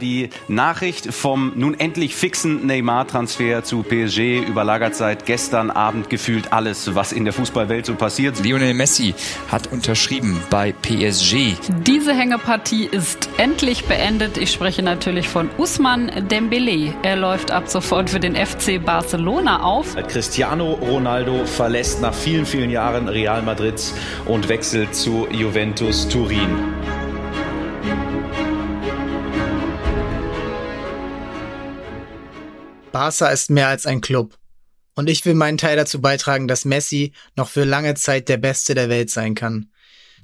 Die Nachricht vom nun endlich fixen Neymar-Transfer zu PSG überlagert seit gestern Abend gefühlt alles, was in der Fußballwelt so passiert. Lionel Messi hat unterschrieben bei PSG. Diese Hängepartie ist endlich beendet. Ich spreche natürlich von Usman Dembele. Er läuft ab sofort für den FC Barcelona auf. Cristiano Ronaldo verlässt nach vielen, vielen Jahren Real Madrid und wechselt zu Juventus Turin. Barca ist mehr als ein Club. Und ich will meinen Teil dazu beitragen, dass Messi noch für lange Zeit der Beste der Welt sein kann.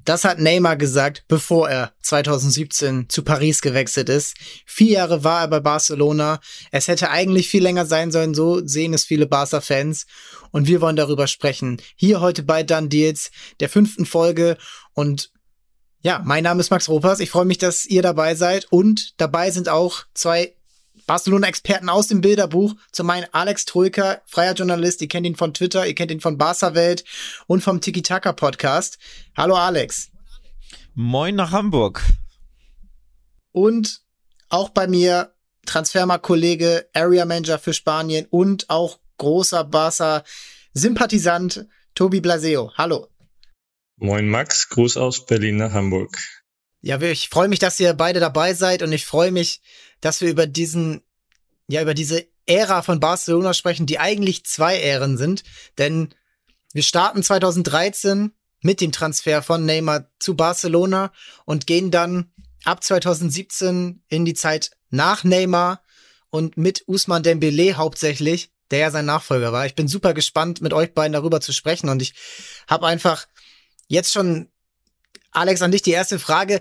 Das hat Neymar gesagt, bevor er 2017 zu Paris gewechselt ist. Vier Jahre war er bei Barcelona. Es hätte eigentlich viel länger sein sollen, so sehen es viele Barca-Fans. Und wir wollen darüber sprechen. Hier heute bei Dan Deals, der fünften Folge. Und ja, mein Name ist Max Ropers. Ich freue mich, dass ihr dabei seid. Und dabei sind auch zwei Barcelona-Experten aus dem Bilderbuch. Zum einen Alex Troika, freier Journalist, ihr kennt ihn von Twitter, ihr kennt ihn von Barca Welt und vom Tiki Taka Podcast. Hallo Alex. Moin nach Hamburg. Und auch bei mir Transfermarkt-Kollege, Area Manager für Spanien und auch großer Barca-Sympathisant Tobi Blaseo. Hallo. Moin Max, Gruß aus Berlin nach Hamburg. Ja, ich freue mich, dass ihr beide dabei seid und ich freue mich, dass wir über diesen, ja, über diese Ära von Barcelona sprechen, die eigentlich zwei Ähren sind. Denn wir starten 2013 mit dem Transfer von Neymar zu Barcelona und gehen dann ab 2017 in die Zeit nach Neymar und mit Usman Dembele hauptsächlich, der ja sein Nachfolger war. Ich bin super gespannt, mit euch beiden darüber zu sprechen und ich habe einfach jetzt schon Alex, an dich die erste Frage.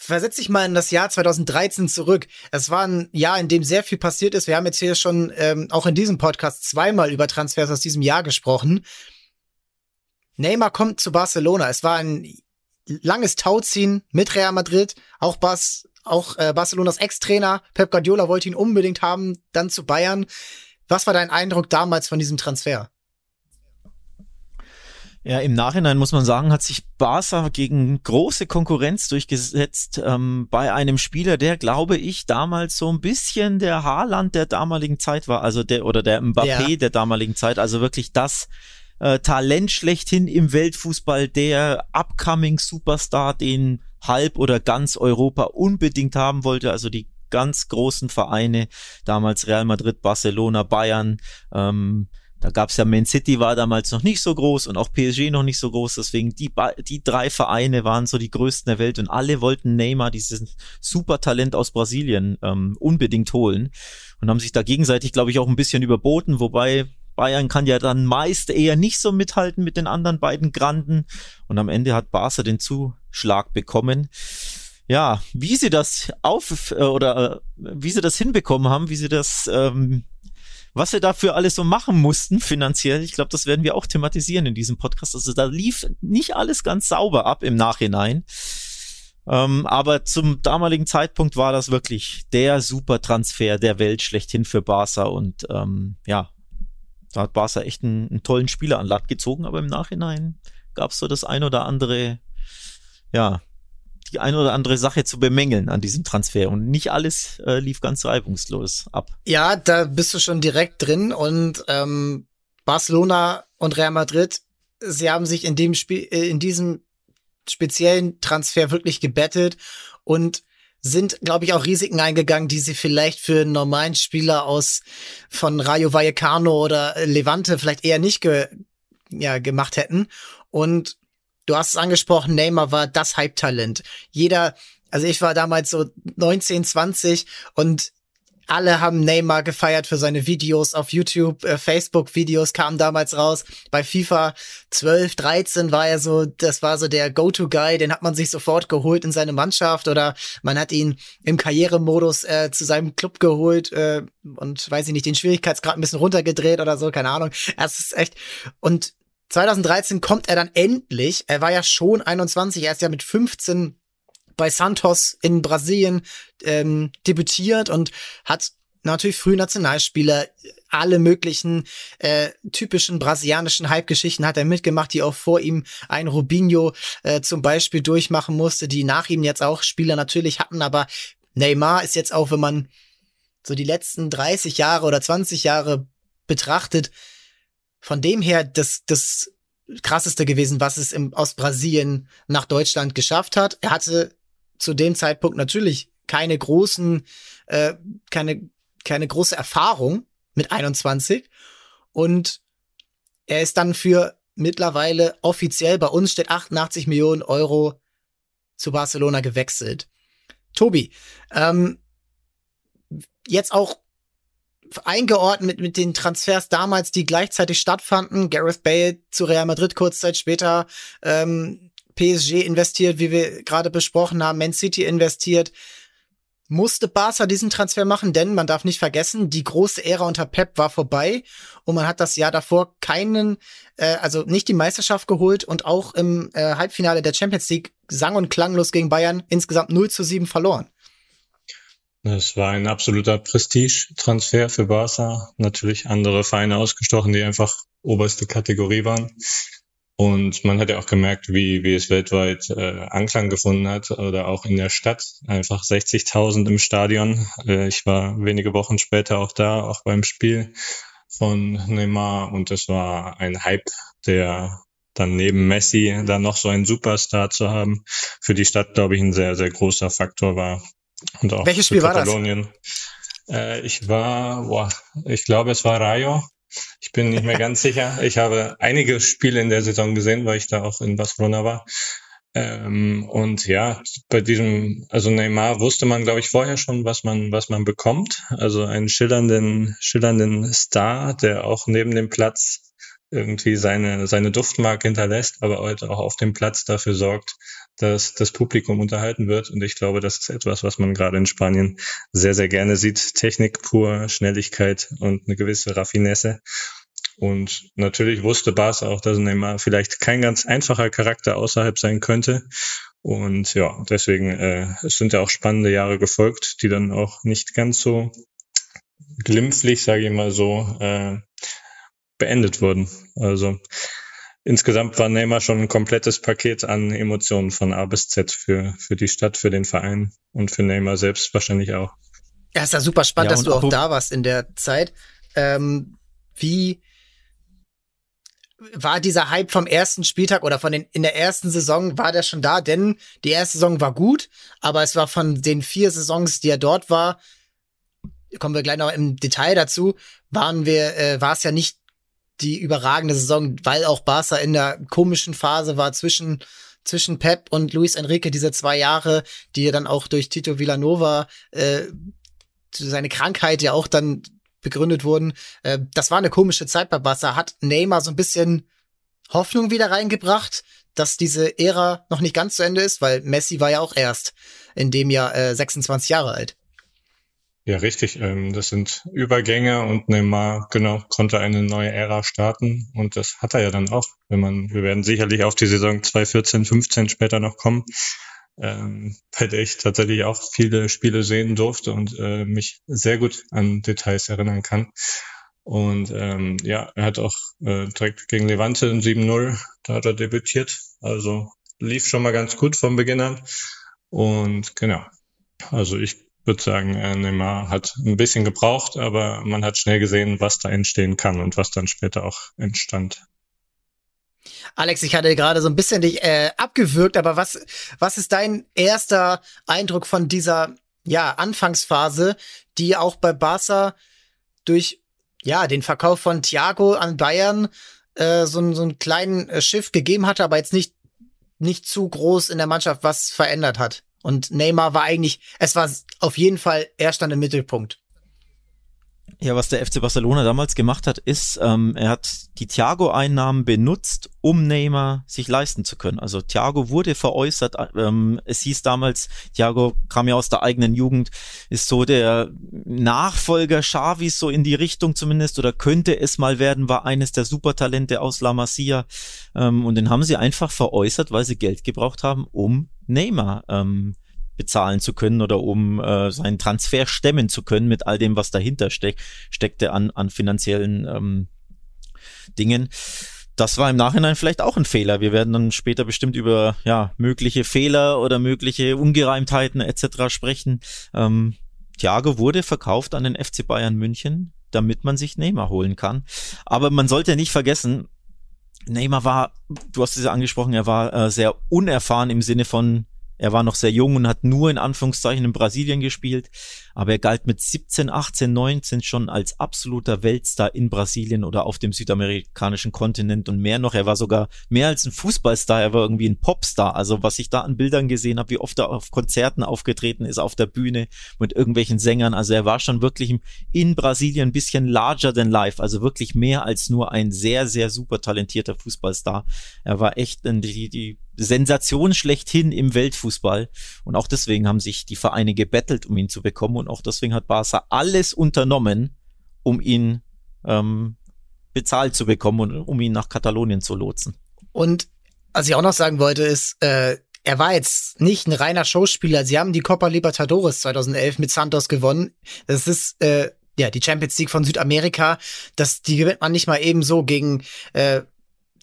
Versetz dich mal in das Jahr 2013 zurück. Es war ein Jahr, in dem sehr viel passiert ist. Wir haben jetzt hier schon ähm, auch in diesem Podcast zweimal über Transfers aus diesem Jahr gesprochen. Neymar kommt zu Barcelona. Es war ein langes Tauziehen mit Real Madrid. Auch, Bas, auch äh, Barcelonas Ex-Trainer Pep Guardiola wollte ihn unbedingt haben, dann zu Bayern. Was war dein Eindruck damals von diesem Transfer? Ja, im Nachhinein muss man sagen, hat sich Barca gegen große Konkurrenz durchgesetzt ähm, bei einem Spieler, der, glaube ich, damals so ein bisschen der Haaland der damaligen Zeit war, also der oder der Mbappé ja. der damaligen Zeit, also wirklich das äh, Talent schlechthin im Weltfußball, der upcoming Superstar, den halb oder ganz Europa unbedingt haben wollte, also die ganz großen Vereine, damals Real Madrid, Barcelona, Bayern, ähm, da gab's ja Man City war damals noch nicht so groß und auch PSG noch nicht so groß. Deswegen die, die drei Vereine waren so die größten der Welt und alle wollten Neymar, dieses Supertalent aus Brasilien, ähm, unbedingt holen und haben sich da gegenseitig, glaube ich, auch ein bisschen überboten. Wobei Bayern kann ja dann meist eher nicht so mithalten mit den anderen beiden Granden. Und am Ende hat Barca den Zuschlag bekommen. Ja, wie sie das auf äh, oder äh, wie sie das hinbekommen haben, wie sie das ähm, was wir dafür alles so machen mussten finanziell, ich glaube, das werden wir auch thematisieren in diesem Podcast. Also da lief nicht alles ganz sauber ab im Nachhinein. Ähm, aber zum damaligen Zeitpunkt war das wirklich der Supertransfer der Welt schlechthin für Barca und ähm, ja, da hat Barca echt einen, einen tollen Spieler an Land gezogen, aber im Nachhinein gab es so das ein oder andere, ja, die eine oder andere Sache zu bemängeln an diesem Transfer und nicht alles äh, lief ganz reibungslos ab. Ja, da bist du schon direkt drin und ähm, Barcelona und Real Madrid, sie haben sich in dem Spiel, äh, in diesem speziellen Transfer wirklich gebettet und sind, glaube ich, auch Risiken eingegangen, die sie vielleicht für einen normalen Spieler aus von Rayo Vallecano oder Levante vielleicht eher nicht ge, ja, gemacht hätten. Und Du hast es angesprochen, Neymar war das Hype-Talent. Jeder, also ich war damals so 19, 20 und alle haben Neymar gefeiert für seine Videos auf YouTube, äh, Facebook-Videos kamen damals raus. Bei FIFA 12, 13 war er so, das war so der Go-To-Guy, den hat man sich sofort geholt in seine Mannschaft oder man hat ihn im Karrieremodus äh, zu seinem Club geholt äh, und weiß ich nicht, den Schwierigkeitsgrad ein bisschen runtergedreht oder so, keine Ahnung. Es ist echt und 2013 kommt er dann endlich. Er war ja schon 21, er ist ja mit 15 bei Santos in Brasilien ähm, debütiert und hat natürlich früh Nationalspieler, alle möglichen äh, typischen brasilianischen Hype-Geschichten hat er mitgemacht, die auch vor ihm ein Rubinho äh, zum Beispiel durchmachen musste, die nach ihm jetzt auch Spieler natürlich hatten, aber Neymar ist jetzt auch, wenn man so die letzten 30 Jahre oder 20 Jahre betrachtet, von dem her das, das krasseste gewesen, was es im, aus Brasilien nach Deutschland geschafft hat. Er hatte zu dem Zeitpunkt natürlich keine großen, äh, keine, keine große Erfahrung mit 21 und er ist dann für mittlerweile offiziell bei uns steht 88 Millionen Euro zu Barcelona gewechselt. Tobi, ähm, jetzt auch eingeordnet mit, mit den Transfers damals, die gleichzeitig stattfanden. Gareth Bale zu Real Madrid kurz Zeit später, ähm, PSG investiert, wie wir gerade besprochen haben, Man City investiert. Musste Barca diesen Transfer machen, denn man darf nicht vergessen, die große Ära unter Pep war vorbei und man hat das Jahr davor keinen, äh, also nicht die Meisterschaft geholt und auch im äh, Halbfinale der Champions League sang- und klanglos gegen Bayern insgesamt 0 zu 7 verloren. Es war ein absoluter Prestige-Transfer für Barca. Natürlich andere Vereine ausgestochen, die einfach oberste Kategorie waren. Und man hat ja auch gemerkt, wie, wie es weltweit äh, Anklang gefunden hat oder auch in der Stadt. Einfach 60.000 im Stadion. Äh, ich war wenige Wochen später auch da, auch beim Spiel von Neymar. Und es war ein Hype, der dann neben Messi dann noch so einen Superstar zu haben, für die Stadt, glaube ich, ein sehr, sehr großer Faktor war. Und auch Welches Spiel war das? Äh, ich war, boah, ich glaube, es war Rayo. Ich bin nicht mehr ganz sicher. Ich habe einige Spiele in der Saison gesehen, weil ich da auch in Barcelona war. Ähm, und ja, bei diesem, also Neymar wusste man, glaube ich, vorher schon, was man, was man bekommt. Also einen schillernden, schillernden Star, der auch neben dem Platz irgendwie seine, seine Duftmarke hinterlässt, aber heute auch auf dem Platz dafür sorgt, dass das Publikum unterhalten wird. Und ich glaube, das ist etwas, was man gerade in Spanien sehr, sehr gerne sieht. Technik pur, Schnelligkeit und eine gewisse Raffinesse. Und natürlich wusste Bas auch, dass Neymar vielleicht kein ganz einfacher Charakter außerhalb sein könnte. Und ja, deswegen, äh, es sind ja auch spannende Jahre gefolgt, die dann auch nicht ganz so glimpflich, sage ich mal so, äh, beendet wurden. Also insgesamt war Neymar schon ein komplettes Paket an Emotionen von A bis Z für, für die Stadt, für den Verein und für Neymar selbst wahrscheinlich auch. Ja, ist ja super spannend, ja, dass du auch da warst in der Zeit. Ähm, wie war dieser Hype vom ersten Spieltag oder von den in der ersten Saison war der schon da? Denn die erste Saison war gut, aber es war von den vier Saisons, die er dort war, kommen wir gleich noch im Detail dazu, waren wir, äh, war es ja nicht die überragende Saison, weil auch Barca in der komischen Phase war zwischen zwischen Pep und Luis Enrique diese zwei Jahre, die ja dann auch durch Tito Villanova äh, seine Krankheit ja auch dann begründet wurden. Äh, das war eine komische Zeit bei Barca. Hat Neymar so ein bisschen Hoffnung wieder reingebracht, dass diese Ära noch nicht ganz zu Ende ist, weil Messi war ja auch erst in dem Jahr äh, 26 Jahre alt. Ja, richtig. Ähm, das sind Übergänge und Neymar, genau, konnte eine neue Ära starten. Und das hat er ja dann auch. Wenn man, wir werden sicherlich auf die Saison 2014, 15 später noch kommen, ähm, bei der ich tatsächlich auch viele Spiele sehen durfte und äh, mich sehr gut an Details erinnern kann. Und ähm, ja, er hat auch äh, direkt gegen Levante in 7-0, da hat er debütiert. Also lief schon mal ganz gut vom Beginn an. Und genau. Also ich würde sagen, äh, Neymar hat ein bisschen gebraucht, aber man hat schnell gesehen, was da entstehen kann und was dann später auch entstand. Alex, ich hatte gerade so ein bisschen dich äh, abgewürgt, aber was, was ist dein erster Eindruck von dieser ja, Anfangsphase, die auch bei Barca durch ja, den Verkauf von Thiago an Bayern äh, so, so einen kleinen äh, Schiff gegeben hatte, aber jetzt nicht, nicht zu groß in der Mannschaft was verändert hat? Und Neymar war eigentlich, es war auf jeden Fall, er stand im Mittelpunkt. Ja, was der FC Barcelona damals gemacht hat, ist, ähm, er hat die Thiago-Einnahmen benutzt, um Neymar sich leisten zu können. Also Thiago wurde veräußert. Ähm, es hieß damals, Thiago kam ja aus der eigenen Jugend, ist so der Nachfolger Xavis so in die Richtung zumindest oder könnte es mal werden, war eines der Supertalente aus La Masia. Ähm, und den haben sie einfach veräußert, weil sie Geld gebraucht haben, um Neymar ähm, bezahlen zu können oder um äh, seinen Transfer stemmen zu können mit all dem, was dahinter steck, steckte an, an finanziellen ähm, Dingen. das war im Nachhinein vielleicht auch ein Fehler. Wir werden dann später bestimmt über ja mögliche Fehler oder mögliche Ungereimtheiten etc. sprechen. Ähm, Thiago wurde verkauft an den FC Bayern München, damit man sich Neymar holen kann. Aber man sollte nicht vergessen, Neymar war, du hast es ja angesprochen, er war äh, sehr unerfahren im Sinne von er war noch sehr jung und hat nur in Anführungszeichen in Brasilien gespielt, aber er galt mit 17, 18, 19 schon als absoluter Weltstar in Brasilien oder auf dem südamerikanischen Kontinent und mehr noch. Er war sogar mehr als ein Fußballstar, er war irgendwie ein Popstar. Also was ich da an Bildern gesehen habe, wie oft er auf Konzerten aufgetreten ist, auf der Bühne mit irgendwelchen Sängern. Also er war schon wirklich in Brasilien ein bisschen larger than life, also wirklich mehr als nur ein sehr, sehr super talentierter Fußballstar. Er war echt die, die Sensation schlechthin im Weltfußball. Und auch deswegen haben sich die Vereine gebettelt, um ihn zu bekommen. Und auch deswegen hat Barca alles unternommen, um ihn ähm, bezahlt zu bekommen und um ihn nach Katalonien zu lotsen. Und was ich auch noch sagen wollte, ist, äh, er war jetzt nicht ein reiner Showspieler. Sie haben die Copa Libertadores 2011 mit Santos gewonnen. Das ist äh, ja die Champions League von Südamerika. Das die gewinnt man nicht mal eben so gegen äh,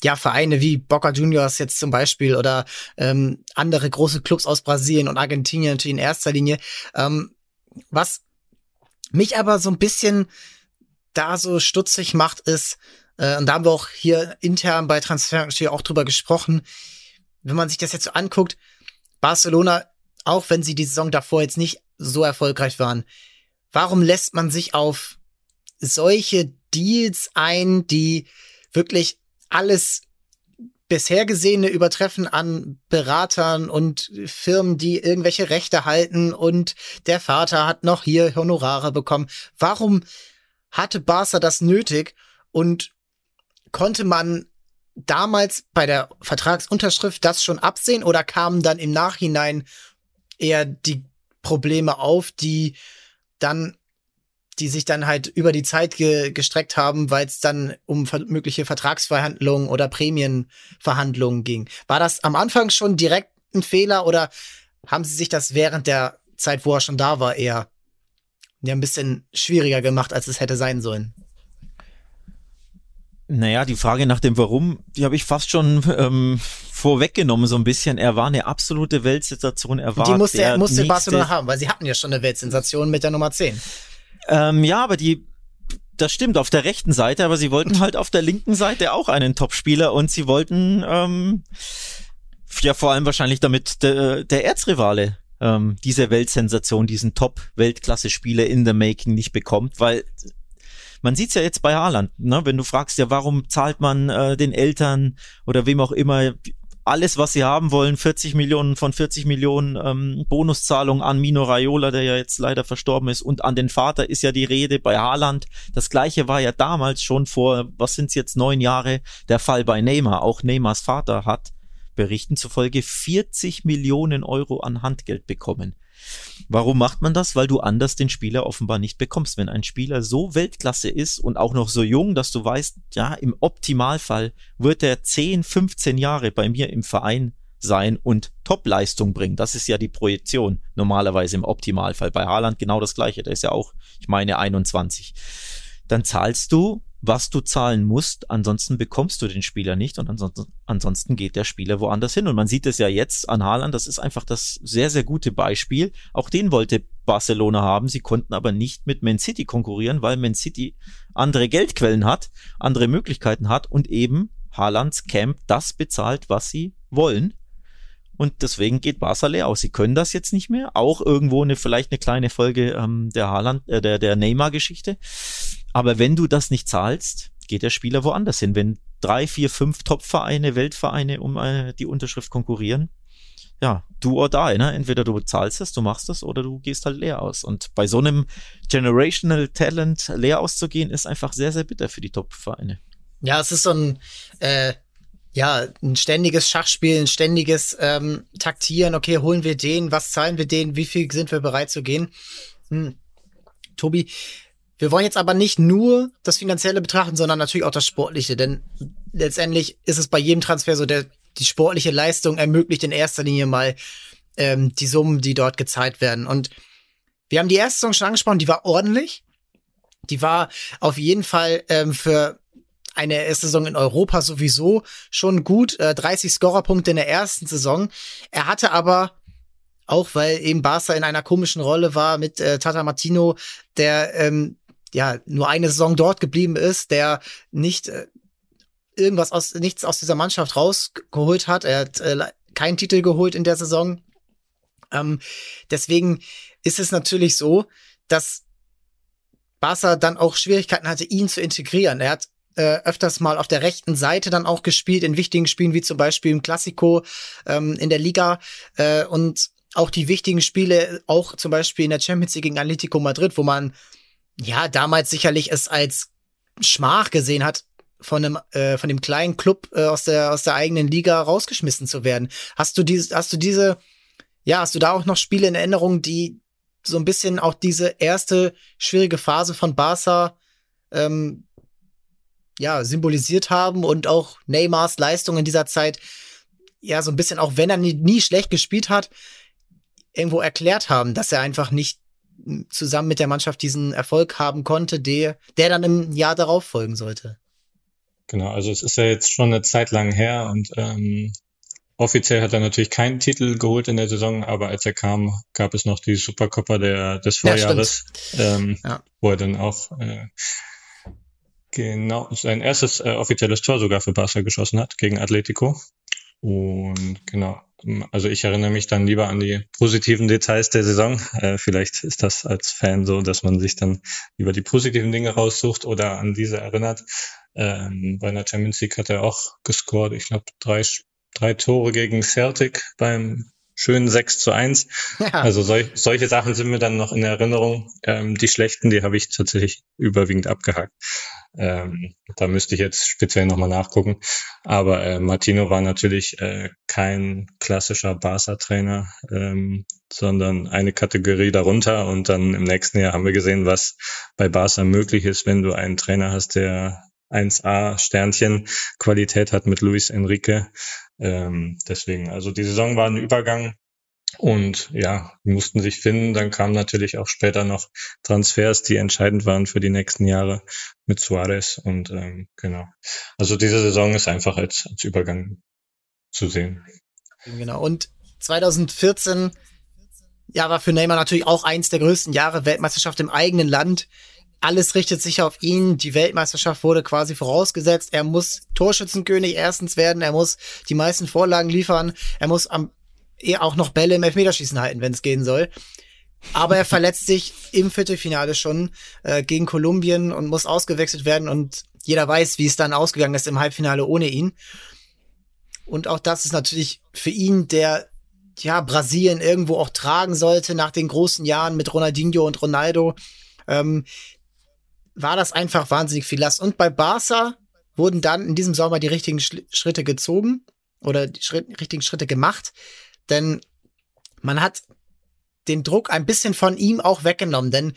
ja, Vereine wie Boca Juniors jetzt zum Beispiel oder ähm, andere große Clubs aus Brasilien und Argentinien natürlich in erster Linie. Ähm, was mich aber so ein bisschen da so stutzig macht, ist, äh, und da haben wir auch hier intern bei Transfer auch drüber gesprochen, wenn man sich das jetzt so anguckt, Barcelona, auch wenn sie die Saison davor jetzt nicht so erfolgreich waren, warum lässt man sich auf solche Deals ein, die wirklich alles bisher gesehene Übertreffen an Beratern und Firmen, die irgendwelche Rechte halten und der Vater hat noch hier Honorare bekommen. Warum hatte Barca das nötig und konnte man damals bei der Vertragsunterschrift das schon absehen oder kamen dann im Nachhinein eher die Probleme auf, die dann die sich dann halt über die Zeit ge gestreckt haben, weil es dann um ver mögliche Vertragsverhandlungen oder Prämienverhandlungen ging. War das am Anfang schon direkt ein Fehler oder haben Sie sich das während der Zeit, wo er schon da war, eher ja, ein bisschen schwieriger gemacht, als es hätte sein sollen? Naja, die Frage nach dem Warum, die habe ich fast schon ähm, vorweggenommen, so ein bisschen. Er war eine absolute Weltsensation. Er war die musste, der musste Barcelona haben, weil sie hatten ja schon eine Weltsensation mit der Nummer 10. Ähm, ja, aber die, das stimmt, auf der rechten Seite, aber sie wollten halt auf der linken Seite auch einen Topspieler und sie wollten ähm, ja vor allem wahrscheinlich damit de, der Erzrivale ähm, diese Weltsensation, diesen Top-Weltklasse-Spieler in the Making nicht bekommt, weil man sieht's ja jetzt bei Haaland, ne? wenn du fragst ja, warum zahlt man äh, den Eltern oder wem auch immer alles, was sie haben wollen, 40 Millionen von 40 Millionen ähm, Bonuszahlung an Mino Raiola, der ja jetzt leider verstorben ist, und an den Vater ist ja die Rede bei Haaland. Das gleiche war ja damals schon vor, was sind's jetzt, neun Jahre, der Fall bei Neymar. Auch Neymars Vater hat Berichten zufolge 40 Millionen Euro an Handgeld bekommen. Warum macht man das? Weil du anders den Spieler offenbar nicht bekommst. Wenn ein Spieler so Weltklasse ist und auch noch so jung, dass du weißt, ja, im Optimalfall wird er 10, 15 Jahre bei mir im Verein sein und Topleistung bringen. Das ist ja die Projektion normalerweise im Optimalfall. Bei Haaland genau das gleiche. Der ist ja auch, ich meine, 21. Dann zahlst du was du zahlen musst, ansonsten bekommst du den Spieler nicht und ansonsten, ansonsten geht der Spieler woanders hin. Und man sieht es ja jetzt an Haaland, das ist einfach das sehr, sehr gute Beispiel. Auch den wollte Barcelona haben, sie konnten aber nicht mit Man City konkurrieren, weil Man City andere Geldquellen hat, andere Möglichkeiten hat und eben Haalands Camp das bezahlt, was sie wollen. Und deswegen geht Barca leer aus. Sie können das jetzt nicht mehr. Auch irgendwo eine, vielleicht eine kleine Folge ähm, der Haaland, äh, der, der Neymar-Geschichte. Aber wenn du das nicht zahlst, geht der Spieler woanders hin. Wenn drei, vier, fünf Top-Vereine, Weltvereine um äh, die Unterschrift konkurrieren, ja, du oder die, ne? Entweder du zahlst es, du machst es oder du gehst halt leer aus. Und bei so einem Generational Talent leer auszugehen, ist einfach sehr, sehr bitter für die Top-Vereine. Ja, es ist so ein, äh, ja, ein ständiges Schachspiel, ein ständiges ähm, Taktieren. Okay, holen wir den, was zahlen wir den, wie viel sind wir bereit zu gehen? Hm. Tobi, wir wollen jetzt aber nicht nur das Finanzielle betrachten, sondern natürlich auch das Sportliche, denn letztendlich ist es bei jedem Transfer so, der die sportliche Leistung ermöglicht in erster Linie mal ähm, die Summen, die dort gezahlt werden. Und wir haben die erste Saison schon angesprochen, die war ordentlich. Die war auf jeden Fall ähm, für eine erste Saison in Europa sowieso schon gut, äh, 30 Scorerpunkte in der ersten Saison. Er hatte aber auch weil eben Barca in einer komischen Rolle war mit äh, Tata Martino, der ähm, ja nur eine Saison dort geblieben ist, der nicht äh, irgendwas aus nichts aus dieser Mannschaft rausgeholt hat. Er hat äh, keinen Titel geholt in der Saison. Ähm, deswegen ist es natürlich so, dass Barca dann auch Schwierigkeiten hatte, ihn zu integrieren. Er hat äh, öfters mal auf der rechten Seite dann auch gespielt, in wichtigen Spielen wie zum Beispiel im Classico ähm, in der Liga. Äh, und auch die wichtigen Spiele, auch zum Beispiel in der Champions League gegen Atletico Madrid, wo man ja damals sicherlich es als Schmach gesehen hat, von einem äh, von dem kleinen Club äh, aus der aus der eigenen Liga rausgeschmissen zu werden. Hast du diese hast du diese ja, hast du da auch noch Spiele in Erinnerung, die so ein bisschen auch diese erste schwierige Phase von Barca ähm, ja, symbolisiert haben und auch Neymars Leistung in dieser Zeit ja so ein bisschen, auch wenn er nie, nie schlecht gespielt hat, irgendwo erklärt haben, dass er einfach nicht zusammen mit der Mannschaft diesen Erfolg haben konnte, der, der dann im Jahr darauf folgen sollte. Genau, also es ist ja jetzt schon eine Zeit lang her und ähm, offiziell hat er natürlich keinen Titel geholt in der Saison, aber als er kam, gab es noch die Supercoppa der, des Vorjahres, ja, ähm, ja. wo er dann auch äh, genau sein erstes äh, offizielles Tor sogar für Barca geschossen hat gegen Atletico. Und genau, also ich erinnere mich dann lieber an die positiven Details der Saison. Äh, vielleicht ist das als Fan so, dass man sich dann lieber die positiven Dinge raussucht oder an diese erinnert. Ähm, bei einer Champions League hat er auch gescored, ich glaube, drei, drei Tore gegen Celtic beim schönen 6 zu 1. Ja. Also sol solche Sachen sind mir dann noch in Erinnerung. Ähm, die schlechten, die habe ich tatsächlich überwiegend abgehakt. Ähm, da müsste ich jetzt speziell nochmal nachgucken. Aber äh, Martino war natürlich äh, kein klassischer Barca-Trainer, ähm, sondern eine Kategorie darunter. Und dann im nächsten Jahr haben wir gesehen, was bei Barca möglich ist, wenn du einen Trainer hast, der 1A Sternchen Qualität hat mit Luis Enrique. Ähm, deswegen, also die Saison war ein Übergang und ja, mussten sich finden. Dann kamen natürlich auch später noch Transfers, die entscheidend waren für die nächsten Jahre mit Suarez. Und ähm, genau. Also diese Saison ist einfach als, als Übergang zu sehen. Genau. Und 2014 ja, war für Neymar natürlich auch eins der größten Jahre Weltmeisterschaft im eigenen Land. Alles richtet sich auf ihn. Die Weltmeisterschaft wurde quasi vorausgesetzt. Er muss Torschützenkönig erstens werden. Er muss die meisten Vorlagen liefern. Er muss am eher auch noch Bälle im Elfmeterschießen halten, wenn es gehen soll. Aber er verletzt sich im Viertelfinale schon äh, gegen Kolumbien und muss ausgewechselt werden und jeder weiß, wie es dann ausgegangen ist im Halbfinale ohne ihn. Und auch das ist natürlich für ihn, der ja Brasilien irgendwo auch tragen sollte nach den großen Jahren mit Ronaldinho und Ronaldo, ähm, war das einfach wahnsinnig viel Last. Und bei Barca wurden dann in diesem Sommer die richtigen Schritte gezogen oder die Schritt, richtigen Schritte gemacht. Denn man hat den Druck ein bisschen von ihm auch weggenommen, denn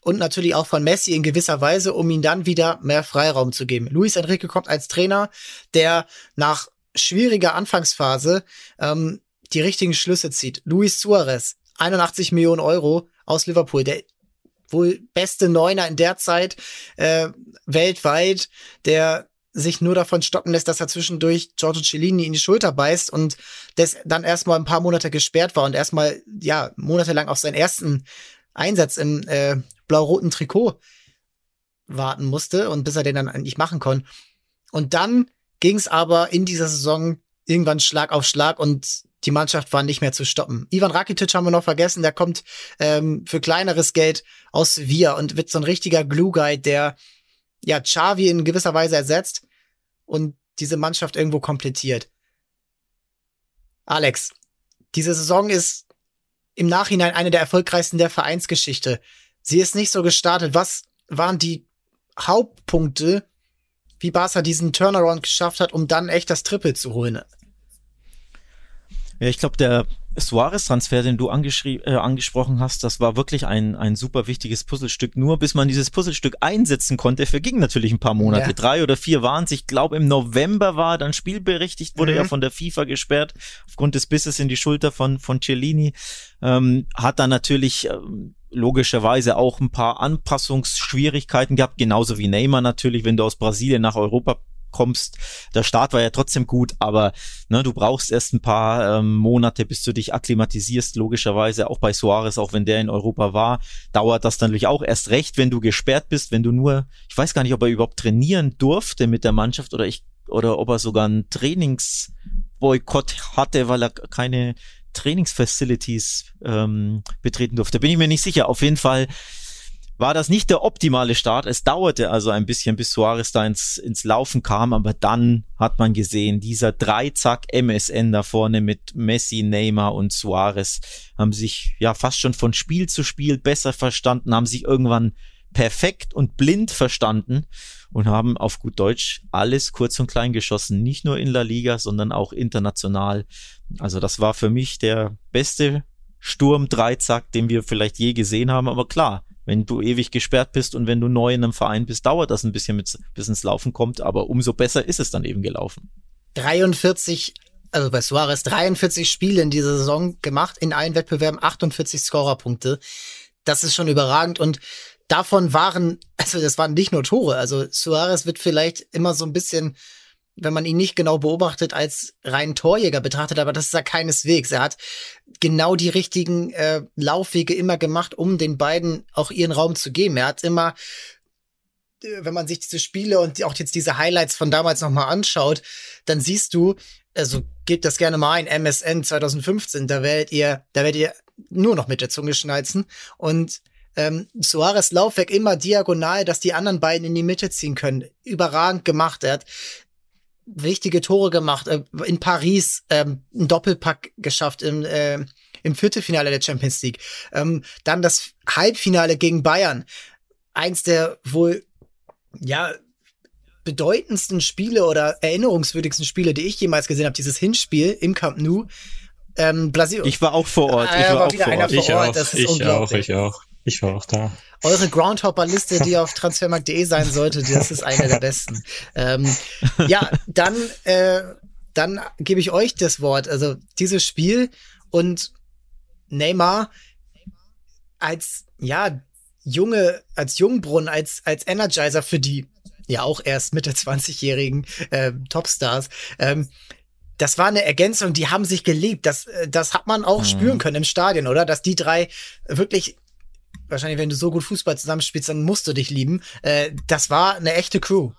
und natürlich auch von Messi in gewisser Weise, um ihm dann wieder mehr Freiraum zu geben. Luis Enrique kommt als Trainer, der nach schwieriger Anfangsphase ähm, die richtigen Schlüsse zieht. Luis Suarez, 81 Millionen Euro aus Liverpool, der wohl beste Neuner in der Zeit äh, weltweit, der sich nur davon stoppen lässt, dass er zwischendurch Giorgio Cellini in die Schulter beißt und das dann erstmal ein paar Monate gesperrt war und erstmal, ja, monatelang auf seinen ersten Einsatz im äh, blau-roten Trikot warten musste und bis er den dann eigentlich machen konnte. Und dann ging es aber in dieser Saison irgendwann Schlag auf Schlag und die Mannschaft war nicht mehr zu stoppen. Ivan Rakitic haben wir noch vergessen, der kommt ähm, für kleineres Geld aus Sevilla und wird so ein richtiger Glue-Guy, der ja, Xavi in gewisser Weise ersetzt und diese Mannschaft irgendwo komplettiert. Alex, diese Saison ist im Nachhinein eine der erfolgreichsten der Vereinsgeschichte. Sie ist nicht so gestartet. Was waren die Hauptpunkte, wie Barca diesen Turnaround geschafft hat, um dann echt das Triple zu holen? Ja, ich glaube, der Suarez-Transfer, den du äh, angesprochen hast, das war wirklich ein, ein super wichtiges Puzzlestück. Nur bis man dieses Puzzlestück einsetzen konnte, vergingen natürlich ein paar Monate. Ja. Drei oder vier waren es. Ich glaube, im November war er dann spielberechtigt, wurde mhm. er von der FIFA gesperrt, aufgrund des Bisses in die Schulter von, von Cellini. Ähm, hat dann natürlich ähm, logischerweise auch ein paar Anpassungsschwierigkeiten gehabt, genauso wie Neymar natürlich, wenn du aus Brasilien nach Europa kommst. Der Start war ja trotzdem gut, aber ne, du brauchst erst ein paar ähm, Monate, bis du dich akklimatisierst, logischerweise. Auch bei Suarez, auch wenn der in Europa war, dauert das natürlich auch erst recht, wenn du gesperrt bist, wenn du nur, ich weiß gar nicht, ob er überhaupt trainieren durfte mit der Mannschaft oder ich oder ob er sogar einen Trainingsboykott hatte, weil er keine Trainingsfacilities ähm, betreten durfte. Bin ich mir nicht sicher. Auf jeden Fall war das nicht der optimale Start. Es dauerte also ein bisschen, bis Suarez da ins, ins Laufen kam, aber dann hat man gesehen, dieser Dreizack MSN da vorne mit Messi, Neymar und Suarez haben sich ja fast schon von Spiel zu Spiel besser verstanden, haben sich irgendwann perfekt und blind verstanden und haben auf gut Deutsch alles kurz und klein geschossen, nicht nur in La Liga, sondern auch international. Also das war für mich der beste Sturm-Dreizack, den wir vielleicht je gesehen haben, aber klar, wenn du ewig gesperrt bist und wenn du neu in einem Verein bist, dauert das ein bisschen mit, bis ins Laufen kommt, aber umso besser ist es dann eben gelaufen. 43, also bei Suarez 43 Spiele in dieser Saison gemacht, in allen Wettbewerben 48 Scorerpunkte. Das ist schon überragend und davon waren, also das waren nicht nur Tore, also Suarez wird vielleicht immer so ein bisschen wenn man ihn nicht genau beobachtet, als rein Torjäger betrachtet, aber das ist er keineswegs. Er hat genau die richtigen äh, Laufwege immer gemacht, um den beiden auch ihren Raum zu geben. Er hat immer, äh, wenn man sich diese Spiele und auch jetzt diese Highlights von damals nochmal anschaut, dann siehst du, also gebt das gerne mal ein, MSN 2015, da werdet ihr, da werdet ihr nur noch mit der Zunge schnalzen und ähm, Suarez Laufwerk immer diagonal, dass die anderen beiden in die Mitte ziehen können. Überragend gemacht. Er hat wichtige Tore gemacht. Äh, in Paris ähm, ein Doppelpack geschafft im, äh, im Viertelfinale der Champions League. Ähm, dann das Halbfinale gegen Bayern. Eins der wohl, ja, bedeutendsten Spiele oder erinnerungswürdigsten Spiele, die ich jemals gesehen habe, dieses Hinspiel im Camp Nou. Ähm, Blasio. Ich war auch vor Ort. Ich war, war auch vor Ort. Ich, Ort. Auch, ich auch, ich auch. Ich war auch da. Eure Groundhopper-Liste, die auf transfermarkt.de sein sollte, das ist eine der besten. Ähm, ja, dann, äh, dann gebe ich euch das Wort. Also dieses Spiel und Neymar als ja junge, als Jungbrunnen, als als Energizer für die ja auch erst Mitte 20-jährigen äh, Topstars. Ähm, das war eine Ergänzung, die haben sich geliebt. Das, äh, das hat man auch mhm. spüren können im Stadion, oder? Dass die drei wirklich wahrscheinlich, wenn du so gut Fußball zusammenspielst, dann musst du dich lieben. Äh, das war eine echte Crew.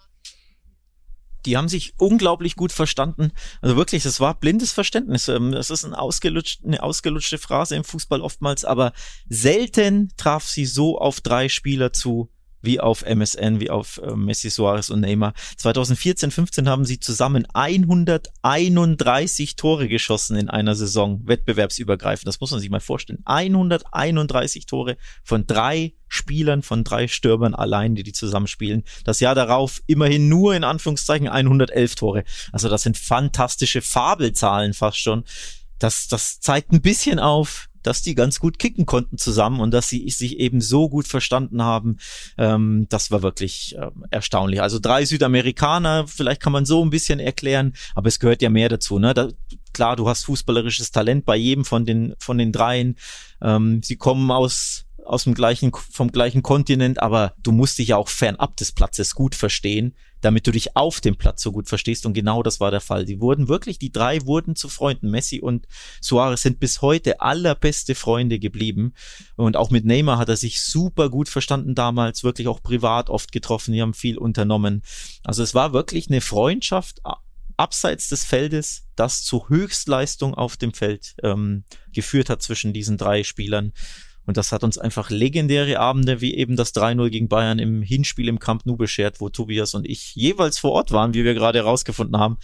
Die haben sich unglaublich gut verstanden. Also wirklich, das war blindes Verständnis. Ähm, das ist ein ausgelutscht, eine ausgelutschte Phrase im Fußball oftmals, aber selten traf sie so auf drei Spieler zu wie auf MSN, wie auf äh, Messi, Suarez und Neymar. 2014, 15 haben sie zusammen 131 Tore geschossen in einer Saison, wettbewerbsübergreifend. Das muss man sich mal vorstellen. 131 Tore von drei Spielern, von drei Stürmern allein, die die zusammenspielen. Das Jahr darauf immerhin nur in Anführungszeichen 111 Tore. Also das sind fantastische Fabelzahlen fast schon. Das, das zeigt ein bisschen auf, dass die ganz gut kicken konnten zusammen und dass sie sich eben so gut verstanden haben. Ähm, das war wirklich äh, erstaunlich. Also drei Südamerikaner, vielleicht kann man so ein bisschen erklären, aber es gehört ja mehr dazu. Ne? Da, klar, du hast fußballerisches Talent bei jedem von den von den dreien. Ähm, sie kommen aus aus dem gleichen, vom gleichen Kontinent, aber du musst dich ja auch fernab des Platzes gut verstehen damit du dich auf dem Platz so gut verstehst. Und genau das war der Fall. Die wurden wirklich, die drei wurden zu Freunden. Messi und Suarez sind bis heute allerbeste Freunde geblieben. Und auch mit Neymar hat er sich super gut verstanden damals, wirklich auch privat oft getroffen. Die haben viel unternommen. Also es war wirklich eine Freundschaft abseits des Feldes, das zu Höchstleistung auf dem Feld ähm, geführt hat zwischen diesen drei Spielern. Und das hat uns einfach legendäre Abende wie eben das 3-0 gegen Bayern im Hinspiel im Camp Nou beschert, wo Tobias und ich jeweils vor Ort waren, wie wir gerade herausgefunden haben.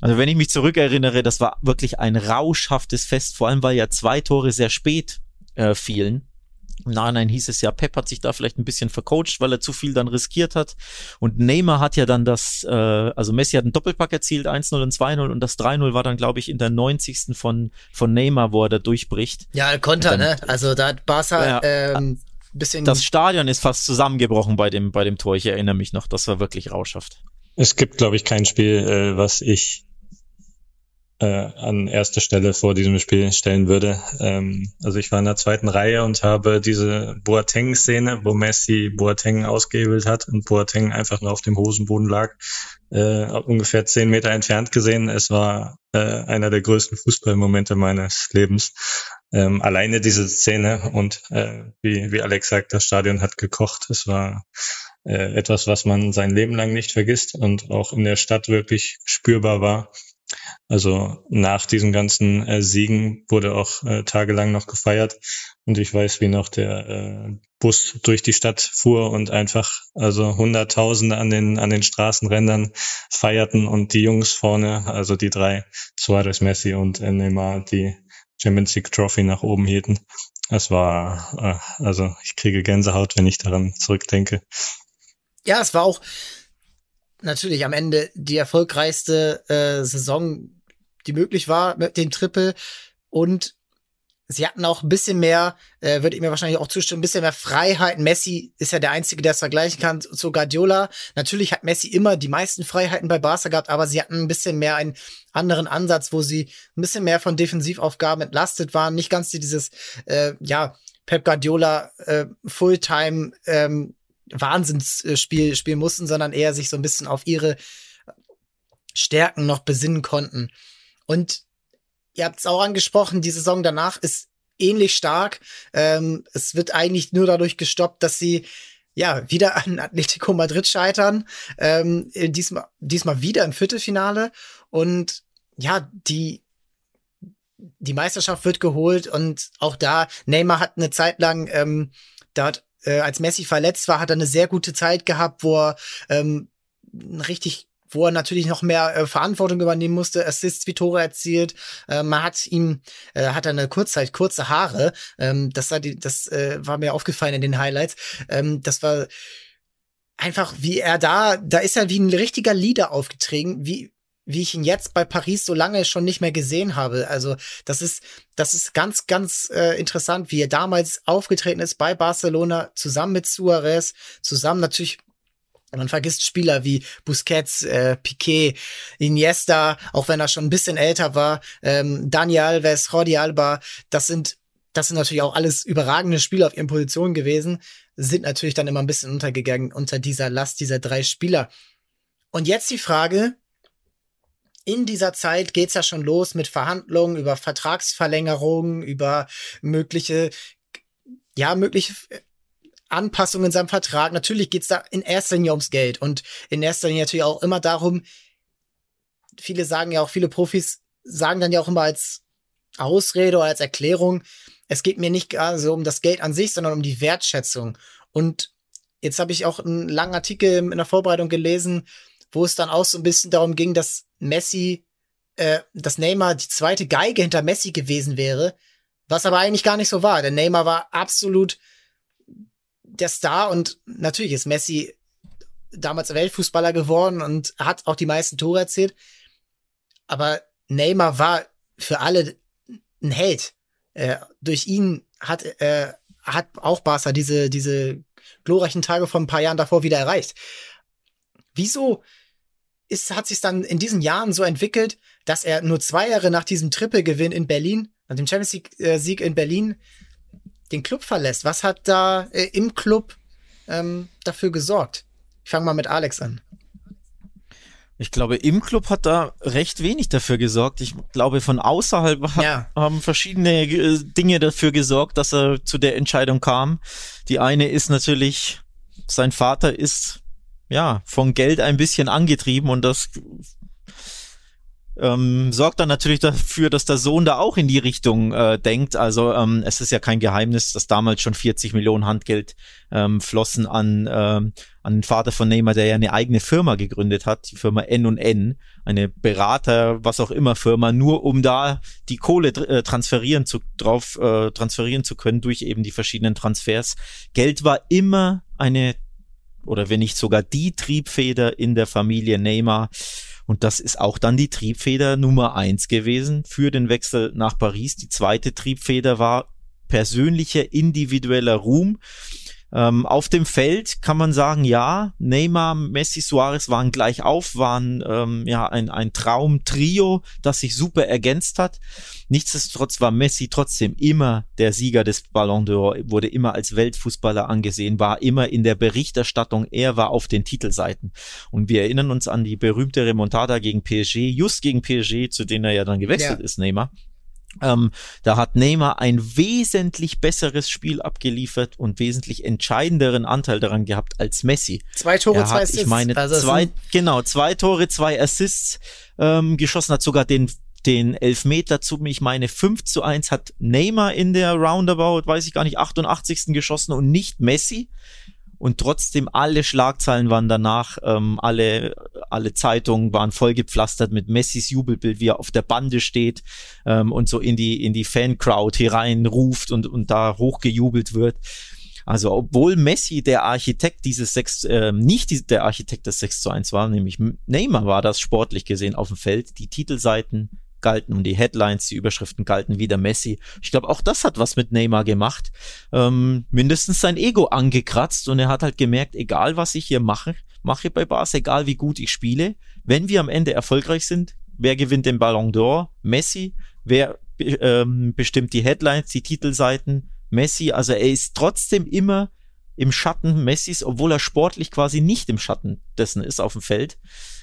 Also wenn ich mich zurückerinnere, das war wirklich ein rauschhaftes Fest, vor allem weil ja zwei Tore sehr spät äh, fielen. Im Nachhinein hieß es ja, Pep hat sich da vielleicht ein bisschen vercoacht, weil er zu viel dann riskiert hat. Und Neymar hat ja dann das, äh, also Messi hat einen Doppelpack erzielt, 1-0 und 2-0 und das 3-0 war dann, glaube ich, in der 90. von, von Neymar, wo er da durchbricht. Ja, Konter, dann, ne? Also da hat Barca ja, ähm, bisschen. Das Stadion ist fast zusammengebrochen bei dem, bei dem Tor. Ich erinnere mich noch, das war wirklich rauschhaft. Es gibt, glaube ich, kein Spiel, äh, was ich äh, an erste Stelle vor diesem Spiel stellen würde. Ähm, also ich war in der zweiten Reihe und habe diese Boateng-Szene, wo Messi Boateng ausgehebelt hat und Boateng einfach nur auf dem Hosenboden lag, äh, ungefähr zehn Meter entfernt gesehen. Es war äh, einer der größten Fußballmomente meines Lebens. Ähm, alleine diese Szene und äh, wie, wie Alex sagt, das Stadion hat gekocht. Es war äh, etwas, was man sein Leben lang nicht vergisst und auch in der Stadt wirklich spürbar war. Also nach diesen ganzen äh, Siegen wurde auch äh, tagelang noch gefeiert und ich weiß, wie noch der äh, Bus durch die Stadt fuhr und einfach also Hunderttausende an den an den Straßenrändern feierten und die Jungs vorne, also die drei Suarez, Messi und äh, Neymar, die Champions League Trophy nach oben hielten. Es war äh, also ich kriege Gänsehaut, wenn ich daran zurückdenke. Ja, es war auch natürlich am Ende die erfolgreichste äh, Saison, die möglich war mit dem Triple. Und sie hatten auch ein bisschen mehr, äh, würde ich mir wahrscheinlich auch zustimmen, ein bisschen mehr Freiheit. Messi ist ja der Einzige, der es vergleichen kann zu Guardiola. Natürlich hat Messi immer die meisten Freiheiten bei Barca gehabt, aber sie hatten ein bisschen mehr einen anderen Ansatz, wo sie ein bisschen mehr von Defensivaufgaben entlastet waren. Nicht ganz dieses, äh, ja, Pep Guardiola äh, Fulltime ähm, Wahnsinnsspiel spielen mussten, sondern eher sich so ein bisschen auf ihre Stärken noch besinnen konnten. Und ihr habt es auch angesprochen, die Saison danach ist ähnlich stark. Ähm, es wird eigentlich nur dadurch gestoppt, dass sie ja wieder an Atletico Madrid scheitern. Ähm, diesmal, diesmal wieder im Viertelfinale. Und ja, die die Meisterschaft wird geholt und auch da Neymar hat eine Zeit lang ähm, hat äh, als Messi verletzt war, hat er eine sehr gute Zeit gehabt, wo er ähm, richtig wo er natürlich noch mehr äh, Verantwortung übernehmen musste, Assists wie Tore erzielt. Äh, man hat ihm, äh, hat er eine Kurzzeit, kurze Haare. Ähm, das war, die, das äh, war mir aufgefallen in den Highlights. Ähm, das war einfach, wie er da, da ist er wie ein richtiger Leader aufgetreten, wie, wie ich ihn jetzt bei Paris so lange schon nicht mehr gesehen habe. Also das ist, das ist ganz, ganz äh, interessant, wie er damals aufgetreten ist bei Barcelona, zusammen mit Suarez, zusammen natürlich man vergisst Spieler wie Busquets, äh, Piquet, Iniesta, auch wenn er schon ein bisschen älter war, ähm, Dani Alves, Jordi Alba, das sind, das sind natürlich auch alles überragende Spieler auf ihren Positionen gewesen, sind natürlich dann immer ein bisschen untergegangen unter dieser Last dieser drei Spieler. Und jetzt die Frage, in dieser Zeit geht's ja schon los mit Verhandlungen über Vertragsverlängerungen, über mögliche, ja, mögliche Anpassungen in seinem Vertrag. Natürlich geht's da in erster Linie ums Geld und in erster Linie natürlich auch immer darum, viele sagen ja auch, viele Profis sagen dann ja auch immer als Ausrede oder als Erklärung, es geht mir nicht gar so um das Geld an sich, sondern um die Wertschätzung. Und jetzt habe ich auch einen langen Artikel in der Vorbereitung gelesen, wo es dann auch so ein bisschen darum ging, dass Messi, äh, dass Neymar die zweite Geige hinter Messi gewesen wäre, was aber eigentlich gar nicht so war. Denn Neymar war absolut der Star und natürlich ist Messi damals Weltfußballer geworden und hat auch die meisten Tore erzielt. Aber Neymar war für alle ein Held. Äh, durch ihn hat, äh, hat auch Barca diese, diese glorreichen Tage von ein paar Jahren davor wieder erreicht. Wieso ist, hat sich dann in diesen Jahren so entwickelt, dass er nur zwei Jahre nach diesem Triple-Gewinn in Berlin, nach dem Champions League-Sieg in Berlin, den Club verlässt. Was hat da äh, im Club ähm, dafür gesorgt? Ich fange mal mit Alex an. Ich glaube, im Club hat da recht wenig dafür gesorgt. Ich glaube, von außerhalb ja. haben verschiedene äh, Dinge dafür gesorgt, dass er zu der Entscheidung kam. Die eine ist natürlich, sein Vater ist ja von Geld ein bisschen angetrieben und das ähm, sorgt dann natürlich dafür, dass der Sohn da auch in die Richtung äh, denkt. Also ähm, es ist ja kein Geheimnis, dass damals schon 40 Millionen Handgeld ähm, flossen an, ähm, an den Vater von Neymar, der ja eine eigene Firma gegründet hat, die Firma N&N, eine Berater, was auch immer Firma, nur um da die Kohle äh, transferieren zu, drauf äh, transferieren zu können durch eben die verschiedenen Transfers. Geld war immer eine oder wenn nicht sogar die Triebfeder in der Familie Neymar. Und das ist auch dann die Triebfeder Nummer eins gewesen für den Wechsel nach Paris. Die zweite Triebfeder war persönlicher, individueller Ruhm. Ähm, auf dem Feld kann man sagen, ja, Neymar, Messi, Suarez waren gleich auf, waren ähm, ja ein, ein Traumtrio, das sich super ergänzt hat. Nichtsdestotrotz war Messi trotzdem immer der Sieger des Ballon d'Or, wurde immer als Weltfußballer angesehen, war immer in der Berichterstattung, er war auf den Titelseiten. Und wir erinnern uns an die berühmte Remontada gegen PSG, just gegen PSG, zu denen er ja dann gewechselt ja. ist, Neymar. Ähm, da hat Neymar ein wesentlich besseres Spiel abgeliefert und wesentlich entscheidenderen Anteil daran gehabt als Messi. Zwei Tore, hat, zwei Assists. Ich meine, also zwei, genau, zwei Tore, zwei Assists ähm, geschossen, hat sogar den den Elfmeter zu, ich meine, 5 zu 1 hat Neymar in der Roundabout, weiß ich gar nicht, 88. geschossen und nicht Messi und trotzdem alle Schlagzeilen waren danach, ähm, alle, alle Zeitungen waren vollgepflastert mit Messis Jubelbild, wie er auf der Bande steht ähm, und so in die, in die Fancrowd hier rein ruft und, und da hochgejubelt wird. Also obwohl Messi der Architekt dieses 6, äh, nicht die, der Architekt des 6 zu 1 war, nämlich Neymar war das sportlich gesehen auf dem Feld, die Titelseiten, galten und die Headlines, die Überschriften galten wieder Messi. Ich glaube, auch das hat was mit Neymar gemacht. Ähm, mindestens sein Ego angekratzt und er hat halt gemerkt, egal was ich hier mache, mache bei Bars, egal wie gut ich spiele, wenn wir am Ende erfolgreich sind, wer gewinnt den Ballon d'Or? Messi. Wer ähm, bestimmt die Headlines, die Titelseiten? Messi. Also er ist trotzdem immer im Schatten Messis, obwohl er sportlich quasi nicht im Schatten dessen ist auf dem Feld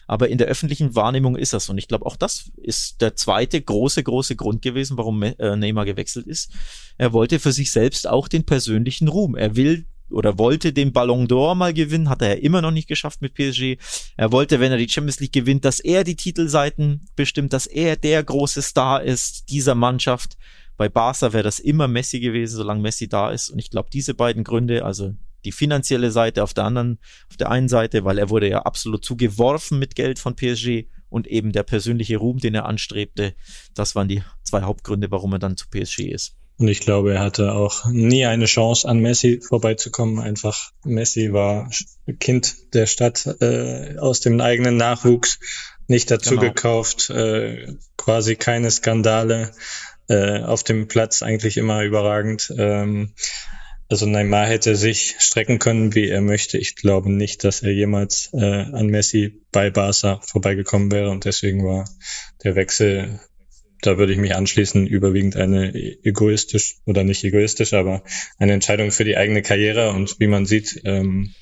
aber in der öffentlichen Wahrnehmung ist das. Und ich glaube, auch das ist der zweite große, große Grund gewesen, warum äh, Neymar gewechselt ist. Er wollte für sich selbst auch den persönlichen Ruhm. Er will oder wollte den Ballon d'Or mal gewinnen, hat er immer noch nicht geschafft mit PSG. Er wollte, wenn er die Champions League gewinnt, dass er die Titelseiten bestimmt, dass er der große Star ist dieser Mannschaft. Bei Barca wäre das immer Messi gewesen, solange Messi da ist. Und ich glaube, diese beiden Gründe, also die finanzielle Seite auf der anderen, auf der einen Seite, weil er wurde ja absolut zugeworfen mit Geld von PSG und eben der persönliche Ruhm, den er anstrebte. Das waren die zwei Hauptgründe, warum er dann zu PSG ist. Und ich glaube, er hatte auch nie eine Chance, an Messi vorbeizukommen. Einfach Messi war Kind der Stadt äh, aus dem eigenen Nachwuchs, nicht dazu genau. gekauft, äh, quasi keine Skandale äh, auf dem Platz, eigentlich immer überragend. Ähm, also Neymar hätte sich strecken können, wie er möchte. Ich glaube nicht, dass er jemals äh, an Messi bei Barca vorbeigekommen wäre und deswegen war der Wechsel, da würde ich mich anschließen, überwiegend eine egoistisch oder nicht egoistisch, aber eine Entscheidung für die eigene Karriere und wie man sieht, ähm,